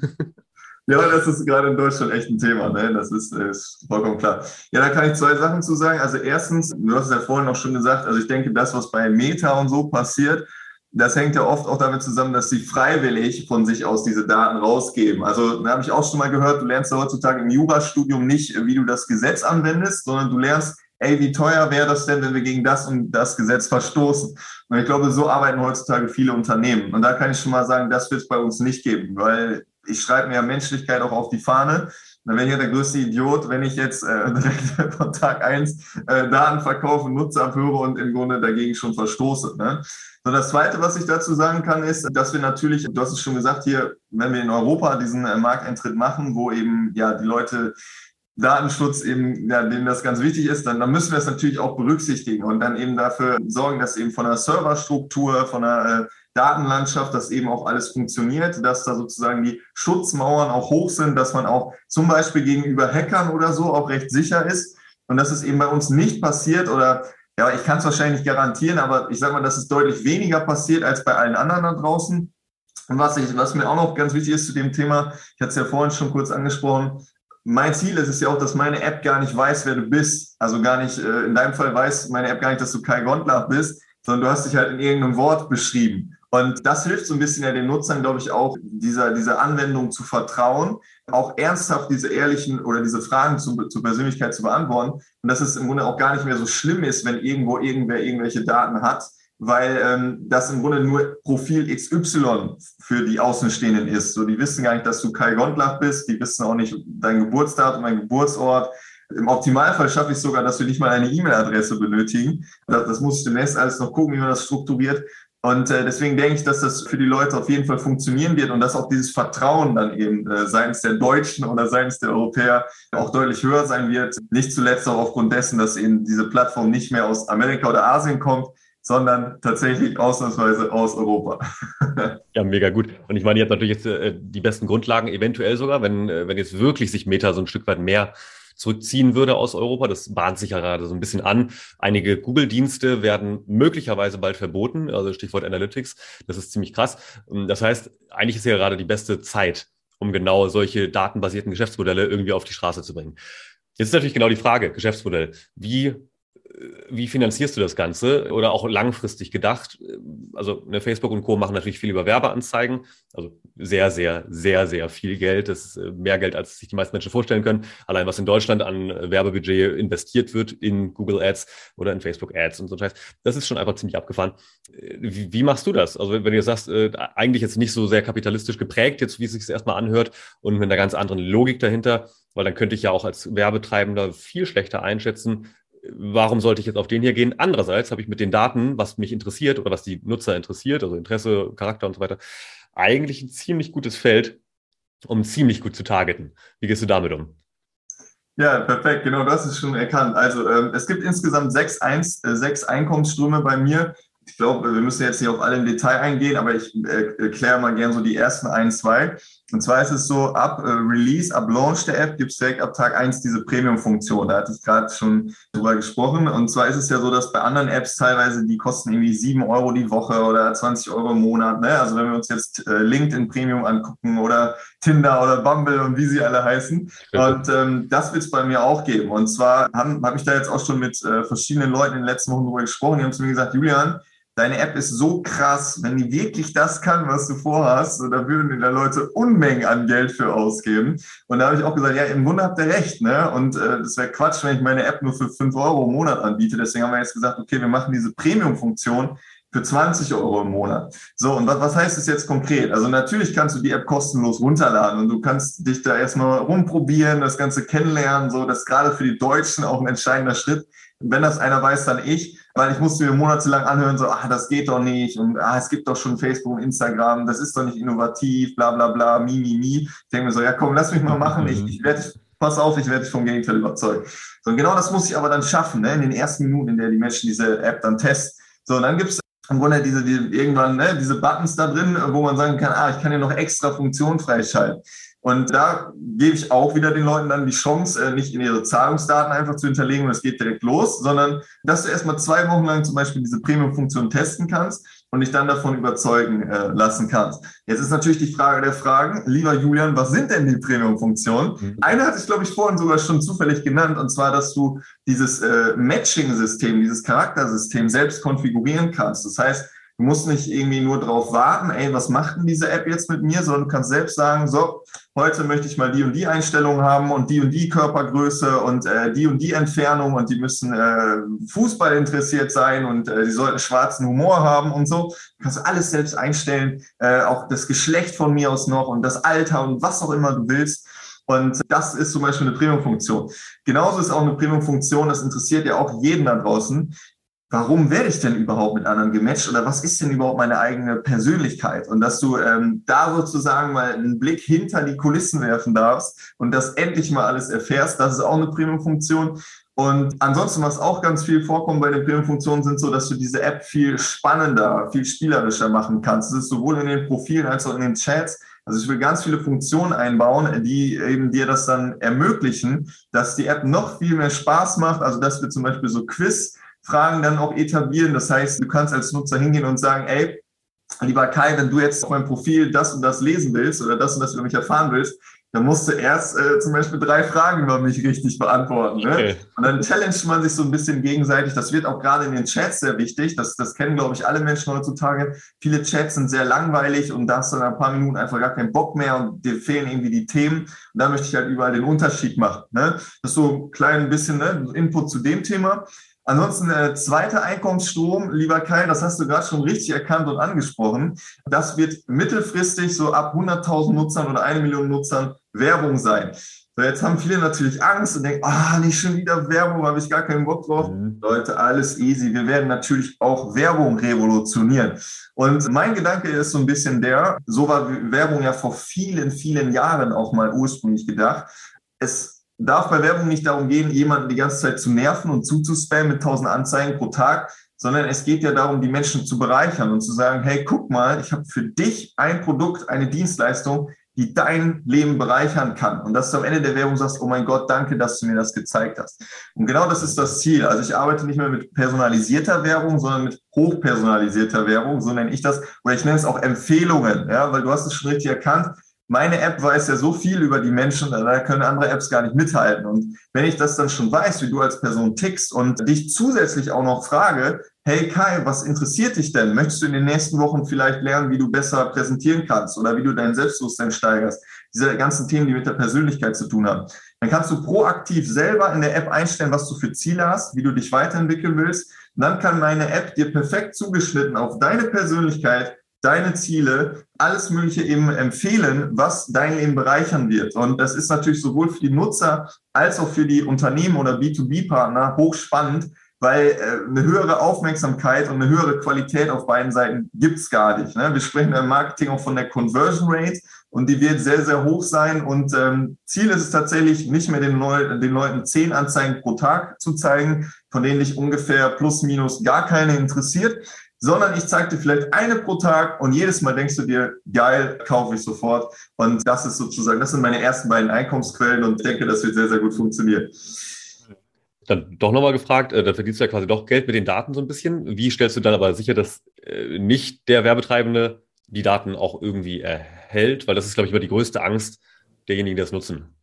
Ja, das ist gerade in Deutschland echt ein Thema, ne? Das ist, ist vollkommen klar. Ja, da kann ich zwei Sachen zu sagen. Also erstens, du hast es ja vorhin auch schon gesagt, also ich denke, das, was bei Meta und so passiert, das hängt ja oft auch damit zusammen, dass sie freiwillig von sich aus diese Daten rausgeben. Also da habe ich auch schon mal gehört, du lernst ja heutzutage im Jurastudium nicht, wie du das Gesetz anwendest, sondern du lernst, ey, wie teuer wäre das denn, wenn wir gegen das und das Gesetz verstoßen? Und ich glaube, so arbeiten heutzutage viele Unternehmen. Und da kann ich schon mal sagen, das wird es bei uns nicht geben, weil ich schreibe mir ja Menschlichkeit auch auf die Fahne. Dann wäre ich ja der größte Idiot, wenn ich jetzt äh, direkt von Tag eins äh, Daten verkaufe, Nutzer abhöre und im Grunde dagegen schon verstoße. Ne? So, das Zweite, was ich dazu sagen kann, ist, dass wir natürlich, du hast es schon gesagt, hier, wenn wir in Europa diesen äh, Markteintritt machen, wo eben ja die Leute Datenschutz eben, ja, denen das ganz wichtig ist, dann, dann müssen wir das natürlich auch berücksichtigen und dann eben dafür sorgen, dass eben von der Serverstruktur, von der äh, Datenlandschaft, dass eben auch alles funktioniert, dass da sozusagen die Schutzmauern auch hoch sind, dass man auch zum Beispiel gegenüber Hackern oder so auch recht sicher ist und dass es eben bei uns nicht passiert oder ja, ich kann es wahrscheinlich nicht garantieren, aber ich sage mal, dass es deutlich weniger passiert als bei allen anderen da draußen. Und was, ich, was mir auch noch ganz wichtig ist zu dem Thema, ich hatte es ja vorhin schon kurz angesprochen, mein Ziel ist es ja auch, dass meine App gar nicht weiß, wer du bist. Also gar nicht, äh, in deinem Fall weiß meine App gar nicht, dass du Kai Gondlach bist, sondern du hast dich halt in irgendeinem Wort beschrieben. Und das hilft so ein bisschen ja den Nutzern, glaube ich, auch dieser, dieser Anwendung zu vertrauen, auch ernsthaft diese ehrlichen oder diese Fragen zu, zur Persönlichkeit zu beantworten. Und dass es im Grunde auch gar nicht mehr so schlimm ist, wenn irgendwo irgendwer irgendwelche Daten hat, weil ähm, das im Grunde nur Profil XY für die Außenstehenden ist. So, die wissen gar nicht, dass du Kai Gondlach bist, die wissen auch nicht dein Geburtsdatum, dein Geburtsort. Im Optimalfall schaffe ich sogar, dass wir nicht mal eine E-Mail-Adresse benötigen. Das, das muss ich demnächst alles noch gucken, wie man das strukturiert. Und äh, deswegen denke ich, dass das für die Leute auf jeden Fall funktionieren wird und dass auch dieses Vertrauen dann eben äh, seitens der Deutschen oder seitens der Europäer auch deutlich höher sein wird. Nicht zuletzt auch aufgrund dessen, dass eben diese Plattform nicht mehr aus Amerika oder Asien kommt, sondern tatsächlich ausnahmsweise aus Europa. ja, mega gut. Und ich meine, ihr habt natürlich jetzt äh, die besten Grundlagen, eventuell sogar, wenn, äh, wenn jetzt wirklich sich Meta so ein Stück weit mehr zurückziehen würde aus Europa. Das bahnt sich ja gerade so ein bisschen an. Einige Google-Dienste werden möglicherweise bald verboten, also Stichwort Analytics. Das ist ziemlich krass. Das heißt, eigentlich ist ja gerade die beste Zeit, um genau solche datenbasierten Geschäftsmodelle irgendwie auf die Straße zu bringen. Jetzt ist natürlich genau die Frage, Geschäftsmodell. Wie wie finanzierst du das Ganze oder auch langfristig gedacht? Also ne, Facebook und Co. machen natürlich viel über Werbeanzeigen, also sehr, sehr, sehr, sehr viel Geld. Das ist äh, mehr Geld, als sich die meisten Menschen vorstellen können. Allein was in Deutschland an Werbebudget investiert wird in Google Ads oder in Facebook Ads und so Scheiß, das ist schon einfach ziemlich abgefahren. Äh, wie, wie machst du das? Also wenn du sagst, äh, eigentlich jetzt nicht so sehr kapitalistisch geprägt, jetzt wie es sich erstmal anhört und mit einer ganz anderen Logik dahinter, weil dann könnte ich ja auch als Werbetreibender viel schlechter einschätzen, warum sollte ich jetzt auf den hier gehen? Andererseits habe ich mit den Daten, was mich interessiert oder was die Nutzer interessiert, also Interesse, Charakter und so weiter, eigentlich ein ziemlich gutes Feld, um ziemlich gut zu targeten. Wie gehst du damit um? Ja, perfekt, genau das ist schon erkannt. Also ähm, es gibt insgesamt sechs, Eins, äh, sechs Einkommensströme bei mir. Ich glaube, wir müssen jetzt nicht auf alle im Detail eingehen, aber ich äh, erkläre mal gerne so die ersten ein, zwei. Und zwar ist es so, ab äh, Release, ab Launch der App gibt es direkt ab Tag eins diese Premium-Funktion. Da hatte ich gerade schon drüber gesprochen. Und zwar ist es ja so, dass bei anderen Apps teilweise, die kosten irgendwie sieben Euro die Woche oder 20 Euro im Monat. Ne? Also wenn wir uns jetzt äh, LinkedIn Premium angucken oder Tinder oder Bumble und wie sie alle heißen. Und ähm, das wird es bei mir auch geben. Und zwar habe hab ich da jetzt auch schon mit äh, verschiedenen Leuten in den letzten Wochen drüber gesprochen. Die haben zu mir gesagt, Julian, deine App ist so krass, wenn die wirklich das kann, was du vorhast, so, da würden da Leute Unmengen an Geld für ausgeben. Und da habe ich auch gesagt, ja, im Grunde habt ihr recht, ne? Und äh, das wäre Quatsch, wenn ich meine App nur für 5 Euro im Monat anbiete. Deswegen haben wir jetzt gesagt, okay, wir machen diese Premium-Funktion für 20 Euro im Monat. So, und was, was heißt das jetzt konkret? Also natürlich kannst du die App kostenlos runterladen und du kannst dich da erstmal rumprobieren, das Ganze kennenlernen. So, das ist gerade für die Deutschen auch ein entscheidender Schritt. Wenn das einer weiß, dann ich weil ich musste mir monatelang anhören, so, ah, das geht doch nicht und ah, es gibt doch schon Facebook und Instagram, das ist doch nicht innovativ, bla bla bla, mi, mi, mi. Ich denke mir so, ja komm, lass mich mal machen, ich, ich werde pass auf, ich werde dich vom Gegenteil überzeugen. So, und genau das muss ich aber dann schaffen, ne, in den ersten Minuten, in der die Menschen diese App dann testen. So, und dann gibt es im Grunde diese, die, irgendwann ne, diese Buttons da drin, wo man sagen kann, ah, ich kann hier noch extra Funktionen freischalten. Und da gebe ich auch wieder den Leuten dann die Chance, äh, nicht in ihre Zahlungsdaten einfach zu hinterlegen und es geht direkt los, sondern dass du erstmal zwei Wochen lang zum Beispiel diese Premium-Funktion testen kannst und dich dann davon überzeugen äh, lassen kannst. Jetzt ist natürlich die Frage der Fragen, lieber Julian, was sind denn die Premium-Funktionen? Mhm. Eine hatte ich, glaube ich, vorhin sogar schon zufällig genannt, und zwar, dass du dieses äh, Matching-System, dieses Charaktersystem selbst konfigurieren kannst. Das heißt, Du musst nicht irgendwie nur drauf warten, ey, was macht denn diese App jetzt mit mir, sondern du kannst selbst sagen, so, heute möchte ich mal die und die Einstellung haben und die und die Körpergröße und äh, die und die Entfernung und die müssen äh, Fußball interessiert sein und äh, die sollten schwarzen Humor haben und so. Du kannst alles selbst einstellen, äh, auch das Geschlecht von mir aus noch und das Alter und was auch immer du willst. Und das ist zum Beispiel eine Premium-Funktion. Genauso ist auch eine Premium-Funktion, das interessiert ja auch jeden da draußen warum werde ich denn überhaupt mit anderen gematcht oder was ist denn überhaupt meine eigene Persönlichkeit? Und dass du ähm, da sozusagen mal einen Blick hinter die Kulissen werfen darfst und das endlich mal alles erfährst, das ist auch eine Premium-Funktion. Und ansonsten, was auch ganz viel vorkommt bei den Premium-Funktionen, sind so, dass du diese App viel spannender, viel spielerischer machen kannst. Das ist sowohl in den Profilen als auch in den Chats. Also ich will ganz viele Funktionen einbauen, die eben dir das dann ermöglichen, dass die App noch viel mehr Spaß macht. Also dass wir zum Beispiel so Quiz Fragen dann auch etablieren. Das heißt, du kannst als Nutzer hingehen und sagen, ey, lieber Kai, wenn du jetzt auf meinem Profil das und das lesen willst oder das und das über mich erfahren willst, dann musst du erst äh, zum Beispiel drei Fragen über mich richtig beantworten. Ne? Okay. Und dann challenge man sich so ein bisschen gegenseitig. Das wird auch gerade in den Chats sehr wichtig. Das, das kennen, glaube ich, alle Menschen heutzutage. Viele Chats sind sehr langweilig und da hast du in ein paar Minuten einfach gar keinen Bock mehr und dir fehlen irgendwie die Themen. Und da möchte ich halt überall den Unterschied machen. Ne? Das ist so ein klein bisschen ne? Input zu dem Thema. Ansonsten äh, zweite Einkommensstrom, lieber Kai, das hast du gerade schon richtig erkannt und angesprochen. Das wird mittelfristig so ab 100.000 Nutzern oder eine Million Nutzern Werbung sein. So, jetzt haben viele natürlich Angst und denken, ah, nicht schon wieder Werbung, habe ich gar keinen Bock drauf. Mhm. Leute, alles easy. Wir werden natürlich auch Werbung revolutionieren. Und mein Gedanke ist so ein bisschen der, so war Werbung ja vor vielen, vielen Jahren auch mal ursprünglich gedacht. Es darf bei Werbung nicht darum gehen, jemanden die ganze Zeit zu nerven und zuzuspammen mit tausend Anzeigen pro Tag, sondern es geht ja darum, die Menschen zu bereichern und zu sagen, hey, guck mal, ich habe für dich ein Produkt, eine Dienstleistung, die dein Leben bereichern kann. Und dass du am Ende der Werbung sagst, oh mein Gott, danke, dass du mir das gezeigt hast. Und genau das ist das Ziel. Also ich arbeite nicht mehr mit personalisierter Werbung, sondern mit hochpersonalisierter Werbung, so nenne ich das. Oder ich nenne es auch Empfehlungen, ja, weil du hast es schon richtig erkannt meine App weiß ja so viel über die Menschen, da können andere Apps gar nicht mithalten. Und wenn ich das dann schon weiß, wie du als Person tickst und dich zusätzlich auch noch frage, hey Kai, was interessiert dich denn? Möchtest du in den nächsten Wochen vielleicht lernen, wie du besser präsentieren kannst oder wie du dein Selbstbewusstsein steigerst? Diese ganzen Themen, die mit der Persönlichkeit zu tun haben. Dann kannst du proaktiv selber in der App einstellen, was du für Ziele hast, wie du dich weiterentwickeln willst. Und dann kann meine App dir perfekt zugeschnitten auf deine Persönlichkeit deine Ziele, alles Mögliche eben empfehlen, was dein Leben bereichern wird. Und das ist natürlich sowohl für die Nutzer als auch für die Unternehmen oder B2B-Partner hochspannend, weil äh, eine höhere Aufmerksamkeit und eine höhere Qualität auf beiden Seiten gibt's gar nicht. Ne? Wir sprechen im Marketing auch von der Conversion Rate und die wird sehr, sehr hoch sein. Und ähm, Ziel ist es tatsächlich, nicht mehr den, Leu den Leuten zehn Anzeigen pro Tag zu zeigen, von denen dich ungefähr plus minus gar keine interessiert, sondern ich zeige dir vielleicht eine pro Tag und jedes Mal denkst du dir, geil, kaufe ich sofort. Und das ist sozusagen, das sind meine ersten beiden Einkommensquellen und denke, das wird sehr, sehr gut funktionieren. Dann doch nochmal gefragt, da verdienst du ja quasi doch Geld mit den Daten so ein bisschen. Wie stellst du dann aber sicher, dass äh, nicht der Werbetreibende die Daten auch irgendwie erhält? Weil das ist, glaube ich, immer die größte Angst derjenigen, die das nutzen.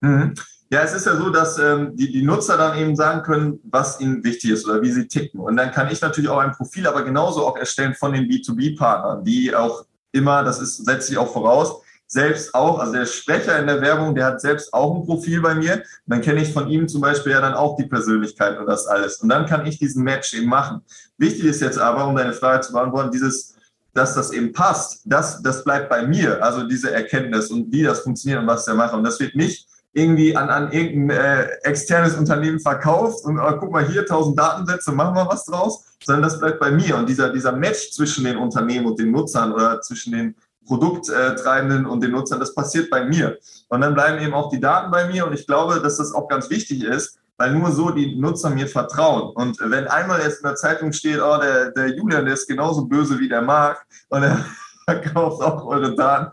Mhm. Ja, es ist ja so, dass ähm, die, die Nutzer dann eben sagen können, was ihnen wichtig ist oder wie sie ticken. Und dann kann ich natürlich auch ein Profil aber genauso auch erstellen von den B2B-Partnern, die auch immer, das ist, setze ich auch voraus, selbst auch, also der Sprecher in der Werbung, der hat selbst auch ein Profil bei mir. Und dann kenne ich von ihm zum Beispiel ja dann auch die Persönlichkeit und das alles. Und dann kann ich diesen Match eben machen. Wichtig ist jetzt aber, um deine Frage zu beantworten, dieses, dass das eben passt, das, das bleibt bei mir. Also diese Erkenntnis und wie das funktioniert und was der macht. Und das wird nicht irgendwie an, an irgendein äh, externes Unternehmen verkauft und oh, guck mal hier, tausend Datensätze, machen wir was draus, sondern das bleibt bei mir. Und dieser, dieser Match zwischen den Unternehmen und den Nutzern oder zwischen den Produkttreibenden und den Nutzern, das passiert bei mir. Und dann bleiben eben auch die Daten bei mir. Und ich glaube, dass das auch ganz wichtig ist, weil nur so die Nutzer mir vertrauen. Und wenn einmal jetzt in der Zeitung steht, oh, der, der Julian, der ist genauso böse wie der Marc und er verkauft auch eure Daten,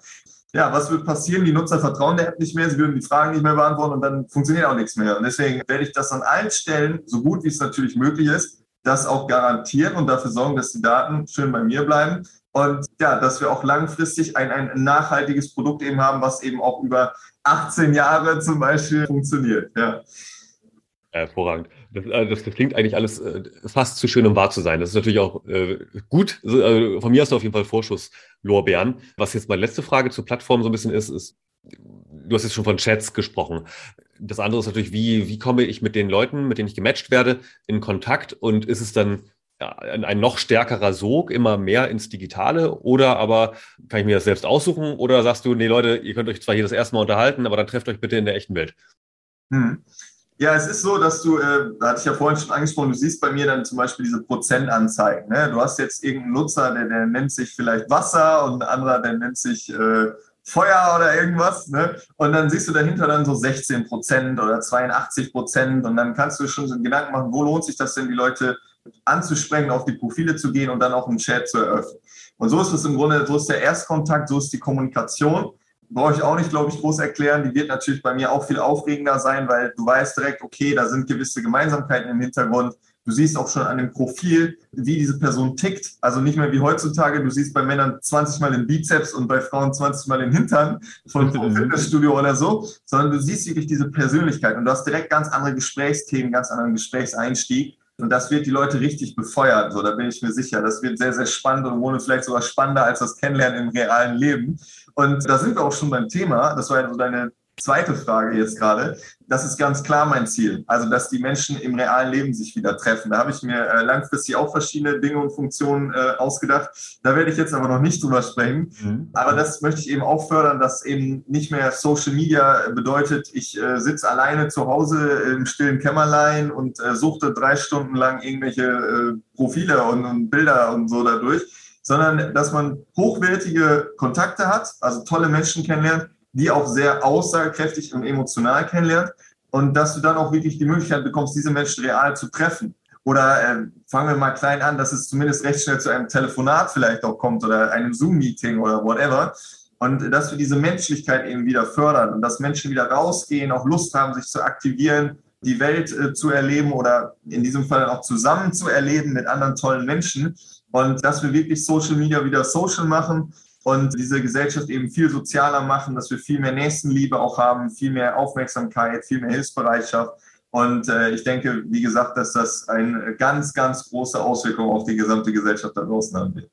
ja, was wird passieren? Die Nutzer vertrauen der App nicht mehr, sie würden die Fragen nicht mehr beantworten und dann funktioniert auch nichts mehr. Und deswegen werde ich das an allen Stellen, so gut wie es natürlich möglich ist, das auch garantieren und dafür sorgen, dass die Daten schön bei mir bleiben. Und ja, dass wir auch langfristig ein, ein nachhaltiges Produkt eben haben, was eben auch über 18 Jahre zum Beispiel funktioniert. Ja. Hervorragend. Das, äh, das, das, klingt eigentlich alles äh, fast zu schön, um wahr zu sein. Das ist natürlich auch äh, gut. Also, von mir hast du auf jeden Fall Vorschusslorbeeren. Was jetzt meine letzte Frage zur Plattform so ein bisschen ist, ist, du hast jetzt schon von Chats gesprochen. Das andere ist natürlich, wie, wie komme ich mit den Leuten, mit denen ich gematcht werde, in Kontakt und ist es dann ja, ein, ein noch stärkerer Sog, immer mehr ins Digitale oder aber kann ich mir das selbst aussuchen oder sagst du, nee Leute, ihr könnt euch zwar hier das erste Mal unterhalten, aber dann trefft euch bitte in der echten Welt? Hm. Ja, es ist so, dass du, äh, hatte ich ja vorhin schon angesprochen, du siehst bei mir dann zum Beispiel diese Prozentanzeigen. Ne? Du hast jetzt irgendeinen Nutzer, der, der nennt sich vielleicht Wasser und ein anderer, der nennt sich äh, Feuer oder irgendwas. Ne? Und dann siehst du dahinter dann so 16 Prozent oder 82 Prozent und dann kannst du schon so Gedanken machen, wo lohnt sich das denn, die Leute anzusprechen, auf die Profile zu gehen und dann auch einen Chat zu eröffnen. Und so ist es im Grunde, so ist der Erstkontakt, so ist die Kommunikation brauche ich auch nicht, glaube ich, groß erklären. Die wird natürlich bei mir auch viel aufregender sein, weil du weißt direkt, okay, da sind gewisse Gemeinsamkeiten im Hintergrund. Du siehst auch schon an dem Profil, wie diese Person tickt. Also nicht mehr wie heutzutage. Du siehst bei Männern 20 Mal den Bizeps und bei Frauen 20 Mal den Hintern von vom Fitnessstudio oder so, sondern du siehst wirklich diese Persönlichkeit und du hast direkt ganz andere Gesprächsthemen, ganz anderen Gesprächseinstieg. Und das wird die Leute richtig befeuern. So, da bin ich mir sicher. Das wird sehr, sehr spannend und ohne vielleicht sogar spannender als das Kennenlernen im realen Leben. Und da sind wir auch schon beim Thema. Das war ja so deine zweite Frage jetzt gerade. Das ist ganz klar mein Ziel. Also, dass die Menschen im realen Leben sich wieder treffen. Da habe ich mir äh, langfristig auch verschiedene Dinge und Funktionen äh, ausgedacht. Da werde ich jetzt aber noch nicht drüber sprechen. Mhm. Aber das möchte ich eben auch fördern, dass eben nicht mehr Social Media bedeutet, ich äh, sitze alleine zu Hause im stillen Kämmerlein und äh, suchte drei Stunden lang irgendwelche äh, Profile und, und Bilder und so dadurch, sondern dass man hochwertige Kontakte hat, also tolle Menschen kennenlernt, die auch sehr aussagekräftig und emotional kennenlernt und dass du dann auch wirklich die Möglichkeit bekommst, diese Menschen real zu treffen. Oder äh, fangen wir mal klein an, dass es zumindest recht schnell zu einem Telefonat vielleicht auch kommt oder einem Zoom-Meeting oder whatever. Und dass wir diese Menschlichkeit eben wieder fördern und dass Menschen wieder rausgehen, auch Lust haben, sich zu aktivieren, die Welt äh, zu erleben oder in diesem Fall auch zusammen zu erleben mit anderen tollen Menschen und dass wir wirklich Social Media wieder social machen und diese Gesellschaft eben viel sozialer machen, dass wir viel mehr Nächstenliebe auch haben, viel mehr Aufmerksamkeit, viel mehr Hilfsbereitschaft. Und äh, ich denke, wie gesagt, dass das eine ganz, ganz große Auswirkung auf die gesamte Gesellschaft da draußen haben wird.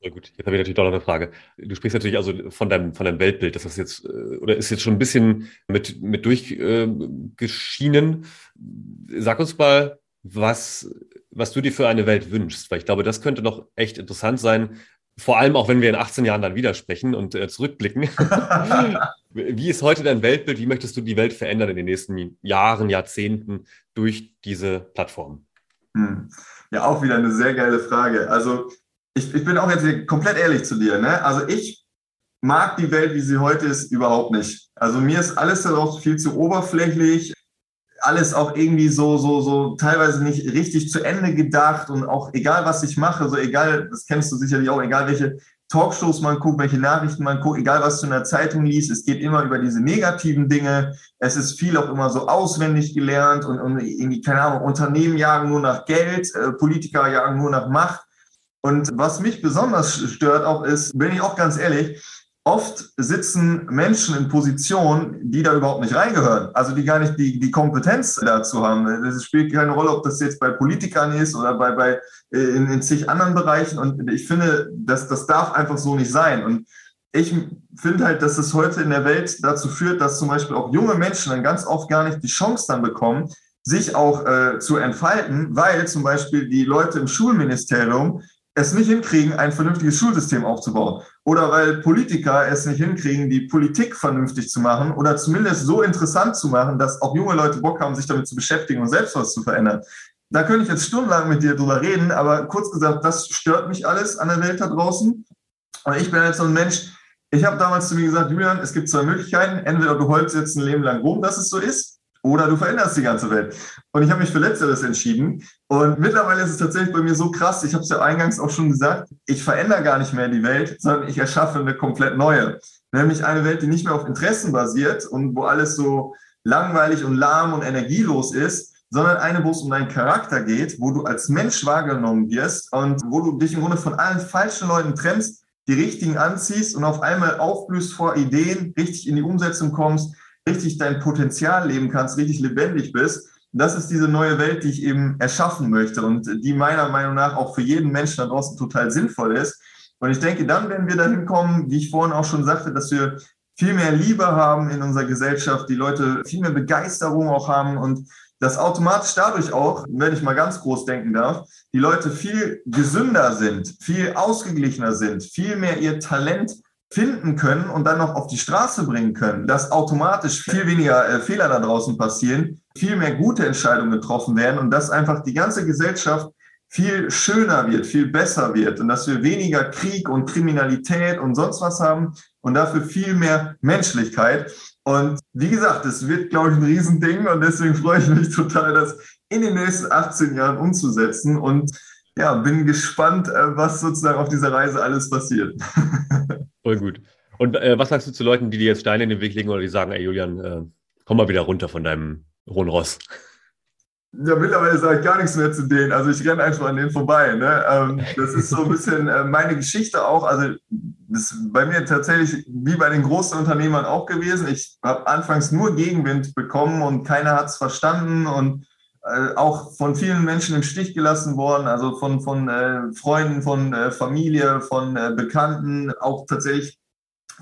Ja gut, jetzt habe ich natürlich doch noch eine Frage. Du sprichst natürlich also von deinem, von deinem Weltbild, das ist jetzt, äh, oder ist jetzt schon ein bisschen mit, mit durchgeschienen. Äh, Sag uns mal, was was du dir für eine Welt wünschst, weil ich glaube, das könnte noch echt interessant sein, vor allem auch wenn wir in 18 Jahren dann widersprechen und äh, zurückblicken. Wie ist heute dein Weltbild? Wie möchtest du die Welt verändern in den nächsten Jahren, Jahrzehnten durch diese Plattform? Hm. Ja, auch wieder eine sehr geile Frage. Also ich, ich bin auch jetzt komplett ehrlich zu dir. Ne? Also ich mag die Welt, wie sie heute ist, überhaupt nicht. Also mir ist alles darauf viel zu oberflächlich alles auch irgendwie so, so, so teilweise nicht richtig zu Ende gedacht und auch egal, was ich mache, so egal, das kennst du sicherlich auch, egal welche Talkshows man guckt, welche Nachrichten man guckt, egal was du in der Zeitung liest, es geht immer über diese negativen Dinge. Es ist viel auch immer so auswendig gelernt und, und irgendwie, keine Ahnung, Unternehmen jagen nur nach Geld, äh, Politiker jagen nur nach Macht. Und was mich besonders stört auch ist, bin ich auch ganz ehrlich, oft sitzen Menschen in Positionen, die da überhaupt nicht reingehören, also die gar nicht die, die Kompetenz dazu haben. Es spielt keine Rolle, ob das jetzt bei Politikern ist oder bei, bei äh, in, in zig anderen Bereichen. Und ich finde, dass das darf einfach so nicht sein. Und ich finde halt, dass es heute in der Welt dazu führt, dass zum Beispiel auch junge Menschen dann ganz oft gar nicht die Chance dann bekommen, sich auch äh, zu entfalten, weil zum Beispiel die Leute im Schulministerium es nicht hinkriegen, ein vernünftiges Schulsystem aufzubauen. Oder weil Politiker es nicht hinkriegen, die Politik vernünftig zu machen oder zumindest so interessant zu machen, dass auch junge Leute Bock haben, sich damit zu beschäftigen und selbst was zu verändern. Da könnte ich jetzt stundenlang mit dir drüber reden, aber kurz gesagt, das stört mich alles an der Welt da draußen. Und ich bin jetzt so ein Mensch, ich habe damals zu mir gesagt, Julian, es gibt zwei Möglichkeiten. Entweder du holst jetzt ein Leben lang rum, dass es so ist, oder du veränderst die ganze Welt. Und ich habe mich für Letzteres entschieden. Und mittlerweile ist es tatsächlich bei mir so krass, ich habe es ja eingangs auch schon gesagt, ich verändere gar nicht mehr die Welt, sondern ich erschaffe eine komplett neue. Nämlich eine Welt, die nicht mehr auf Interessen basiert und wo alles so langweilig und lahm und energielos ist, sondern eine, wo es um deinen Charakter geht, wo du als Mensch wahrgenommen wirst und wo du dich im Grunde von allen falschen Leuten trennst, die richtigen anziehst und auf einmal aufblühst vor Ideen, richtig in die Umsetzung kommst, richtig dein Potenzial leben kannst, richtig lebendig bist. Das ist diese neue Welt, die ich eben erschaffen möchte und die meiner Meinung nach auch für jeden Menschen da draußen total sinnvoll ist. Und ich denke, dann werden wir dahin kommen, wie ich vorhin auch schon sagte, dass wir viel mehr Liebe haben in unserer Gesellschaft, die Leute viel mehr Begeisterung auch haben und dass automatisch dadurch auch, wenn ich mal ganz groß denken darf, die Leute viel gesünder sind, viel ausgeglichener sind, viel mehr ihr Talent finden können und dann noch auf die Straße bringen können, dass automatisch viel weniger äh, Fehler da draußen passieren, viel mehr gute Entscheidungen getroffen werden und dass einfach die ganze Gesellschaft viel schöner wird, viel besser wird und dass wir weniger Krieg und Kriminalität und sonst was haben und dafür viel mehr Menschlichkeit. Und wie gesagt, es wird, glaube ich, ein Riesending und deswegen freue ich mich total, das in den nächsten 18 Jahren umzusetzen und ja, bin gespannt, äh, was sozusagen auf dieser Reise alles passiert. Voll gut. Und äh, was sagst du zu Leuten, die dir jetzt Steine in den Weg legen oder die sagen, ey Julian, äh, komm mal wieder runter von deinem hohen Ross? Ja, mittlerweile sage ich gar nichts mehr zu denen. Also ich renne einfach an denen vorbei. Ne? Ähm, das ist so ein bisschen äh, meine Geschichte auch. Also das ist bei mir tatsächlich wie bei den großen Unternehmern auch gewesen. Ich habe anfangs nur Gegenwind bekommen und keiner hat es verstanden und äh, auch von vielen Menschen im Stich gelassen worden, also von, von äh, Freunden, von äh, Familie, von äh, Bekannten, auch tatsächlich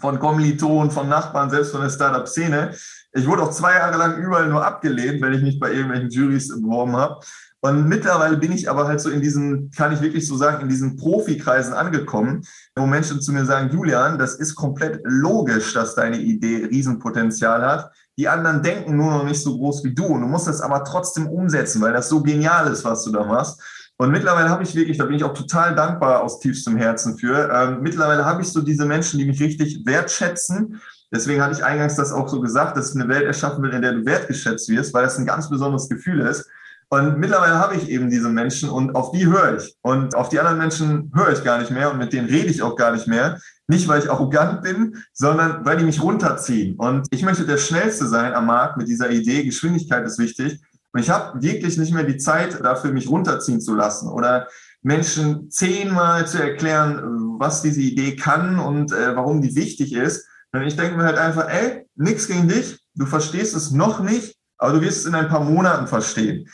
von Kommilitonen, von Nachbarn, selbst von der Startup-Szene. Ich wurde auch zwei Jahre lang überall nur abgelehnt, wenn ich mich bei irgendwelchen Juries beworben habe. Und mittlerweile bin ich aber halt so in diesen, kann ich wirklich so sagen, in diesen Profikreisen angekommen, wo Menschen zu mir sagen, Julian, das ist komplett logisch, dass deine Idee Riesenpotenzial hat. Die anderen denken nur noch nicht so groß wie du. Und du musst das aber trotzdem umsetzen, weil das so genial ist, was du da machst. Und mittlerweile habe ich wirklich, da bin ich auch total dankbar aus tiefstem Herzen für. Ähm, mittlerweile habe ich so diese Menschen, die mich richtig wertschätzen. Deswegen hatte ich eingangs das auch so gesagt, dass ich eine Welt erschaffen will, in der du wertgeschätzt wirst, weil das ein ganz besonderes Gefühl ist. Und mittlerweile habe ich eben diese Menschen und auf die höre ich. Und auf die anderen Menschen höre ich gar nicht mehr und mit denen rede ich auch gar nicht mehr. Nicht, weil ich arrogant bin, sondern weil die mich runterziehen. Und ich möchte der Schnellste sein am Markt mit dieser Idee. Geschwindigkeit ist wichtig. Und ich habe wirklich nicht mehr die Zeit dafür, mich runterziehen zu lassen oder Menschen zehnmal zu erklären, was diese Idee kann und äh, warum die wichtig ist. Und ich denke mir halt einfach, ey, nix gegen dich, du verstehst es noch nicht, aber du wirst es in ein paar Monaten verstehen.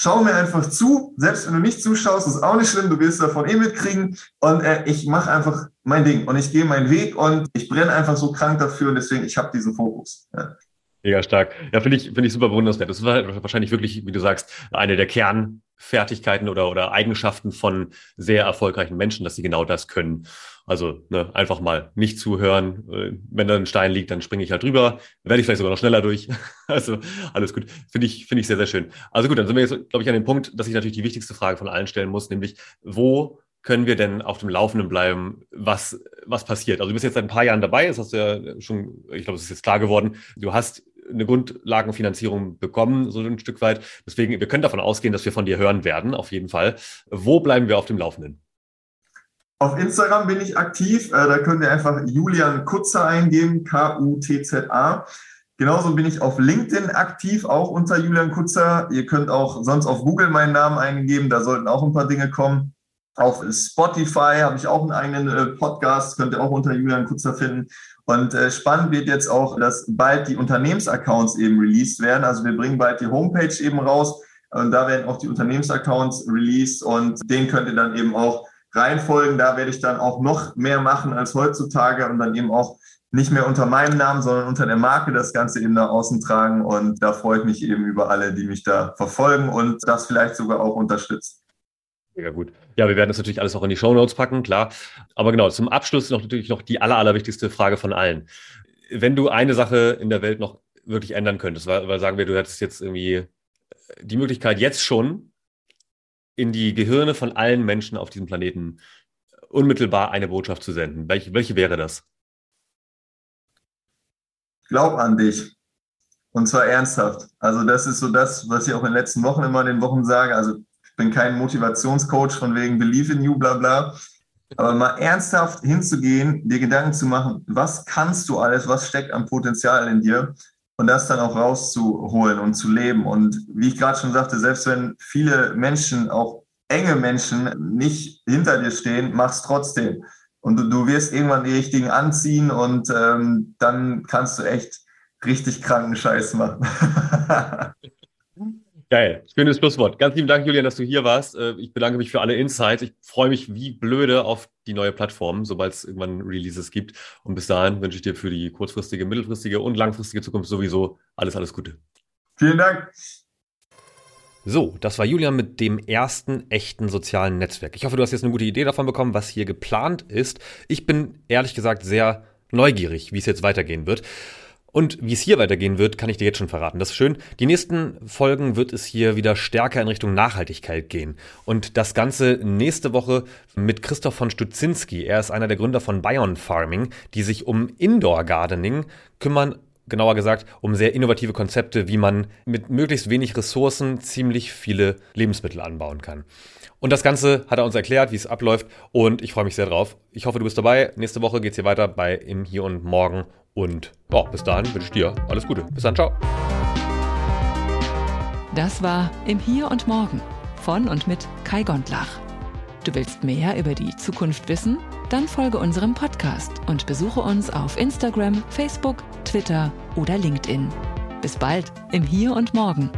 Schau mir einfach zu, selbst wenn du nicht zuschaust, ist auch nicht schlimm, du wirst davon eh mitkriegen. Und äh, ich mache einfach mein Ding und ich gehe meinen Weg und ich brenne einfach so krank dafür und deswegen, ich habe diesen Fokus. Ja. Mega stark. Ja, finde ich, finde ich super bewundernswert. Das ist wahrscheinlich wirklich, wie du sagst, eine der Kernfertigkeiten oder, oder Eigenschaften von sehr erfolgreichen Menschen, dass sie genau das können. Also ne, einfach mal nicht zuhören. Äh, wenn da ein Stein liegt, dann springe ich halt drüber. Werde ich vielleicht sogar noch schneller durch. Also alles gut. Finde ich, finde ich sehr, sehr schön. Also gut, dann sind wir jetzt, glaube ich, an dem Punkt, dass ich natürlich die wichtigste Frage von allen stellen muss, nämlich wo können wir denn auf dem Laufenden bleiben, was, was passiert? Also du bist jetzt seit ein paar Jahren dabei, das hast du ja schon, ich glaube, es ist jetzt klar geworden. Du hast eine Grundlagenfinanzierung bekommen, so ein Stück weit. Deswegen, wir können davon ausgehen, dass wir von dir hören werden, auf jeden Fall. Wo bleiben wir auf dem Laufenden? Auf Instagram bin ich aktiv. Äh, da könnt ihr einfach Julian Kutzer eingeben, K-U-T-Z-A. Genauso bin ich auf LinkedIn aktiv, auch unter Julian Kutzer. Ihr könnt auch sonst auf Google meinen Namen eingeben, da sollten auch ein paar Dinge kommen. Auf Spotify habe ich auch einen eigenen äh, Podcast, könnt ihr auch unter Julian Kutzer finden. Und äh, spannend wird jetzt auch, dass bald die Unternehmensaccounts eben released werden. Also wir bringen bald die Homepage eben raus und da werden auch die Unternehmensaccounts released und den könnt ihr dann eben auch reinfolgen. Da werde ich dann auch noch mehr machen als heutzutage und dann eben auch nicht mehr unter meinem Namen, sondern unter der Marke das Ganze eben nach außen tragen. Und da freue ich mich eben über alle, die mich da verfolgen und das vielleicht sogar auch unterstützen. Mega gut. Ja, wir werden das natürlich alles auch in die Show Notes packen, klar. Aber genau, zum Abschluss noch natürlich noch die aller, allerwichtigste Frage von allen. Wenn du eine Sache in der Welt noch wirklich ändern könntest, weil, weil sagen wir, du hättest jetzt irgendwie die Möglichkeit, jetzt schon in die Gehirne von allen Menschen auf diesem Planeten unmittelbar eine Botschaft zu senden? Welche, welche wäre das? Glaub an dich. Und zwar ernsthaft. Also das ist so das, was ich auch in den letzten Wochen immer in den Wochen sage. Also ich bin kein Motivationscoach von wegen Believe in you, bla bla. Aber mal ernsthaft hinzugehen, dir Gedanken zu machen, was kannst du alles, was steckt an Potenzial in dir und das dann auch rauszuholen und zu leben. Und wie ich gerade schon sagte, selbst wenn viele Menschen, auch enge Menschen, nicht hinter dir stehen, mach's trotzdem. Und du, du wirst irgendwann die richtigen anziehen und ähm, dann kannst du echt richtig kranken Scheiß machen. Geil, schönes Schlusswort. Ganz lieben Dank, Julian, dass du hier warst. Äh, ich bedanke mich für alle Insights. Ich freue mich wie blöde auf die neue Plattform, sobald es irgendwann Releases gibt. Und bis dahin wünsche ich dir für die kurzfristige, mittelfristige und langfristige Zukunft sowieso alles, alles Gute. Vielen Dank. So, das war Julian mit dem ersten echten sozialen Netzwerk. Ich hoffe, du hast jetzt eine gute Idee davon bekommen, was hier geplant ist. Ich bin ehrlich gesagt sehr neugierig, wie es jetzt weitergehen wird. Und wie es hier weitergehen wird, kann ich dir jetzt schon verraten. Das ist schön. Die nächsten Folgen wird es hier wieder stärker in Richtung Nachhaltigkeit gehen. Und das Ganze nächste Woche mit Christoph von Stutzinski. Er ist einer der Gründer von Bion Farming, die sich um Indoor Gardening kümmern. Genauer gesagt, um sehr innovative Konzepte, wie man mit möglichst wenig Ressourcen ziemlich viele Lebensmittel anbauen kann. Und das Ganze hat er uns erklärt, wie es abläuft. Und ich freue mich sehr drauf. Ich hoffe, du bist dabei. Nächste Woche geht es hier weiter bei Im Hier und Morgen. Und ja, bis dahin wünsche ich dir alles Gute. Bis dann, ciao. Das war Im Hier und Morgen von und mit Kai Gondlach. Du willst mehr über die Zukunft wissen? Dann folge unserem Podcast und besuche uns auf Instagram, Facebook, Twitter oder LinkedIn. Bis bald im Hier und Morgen.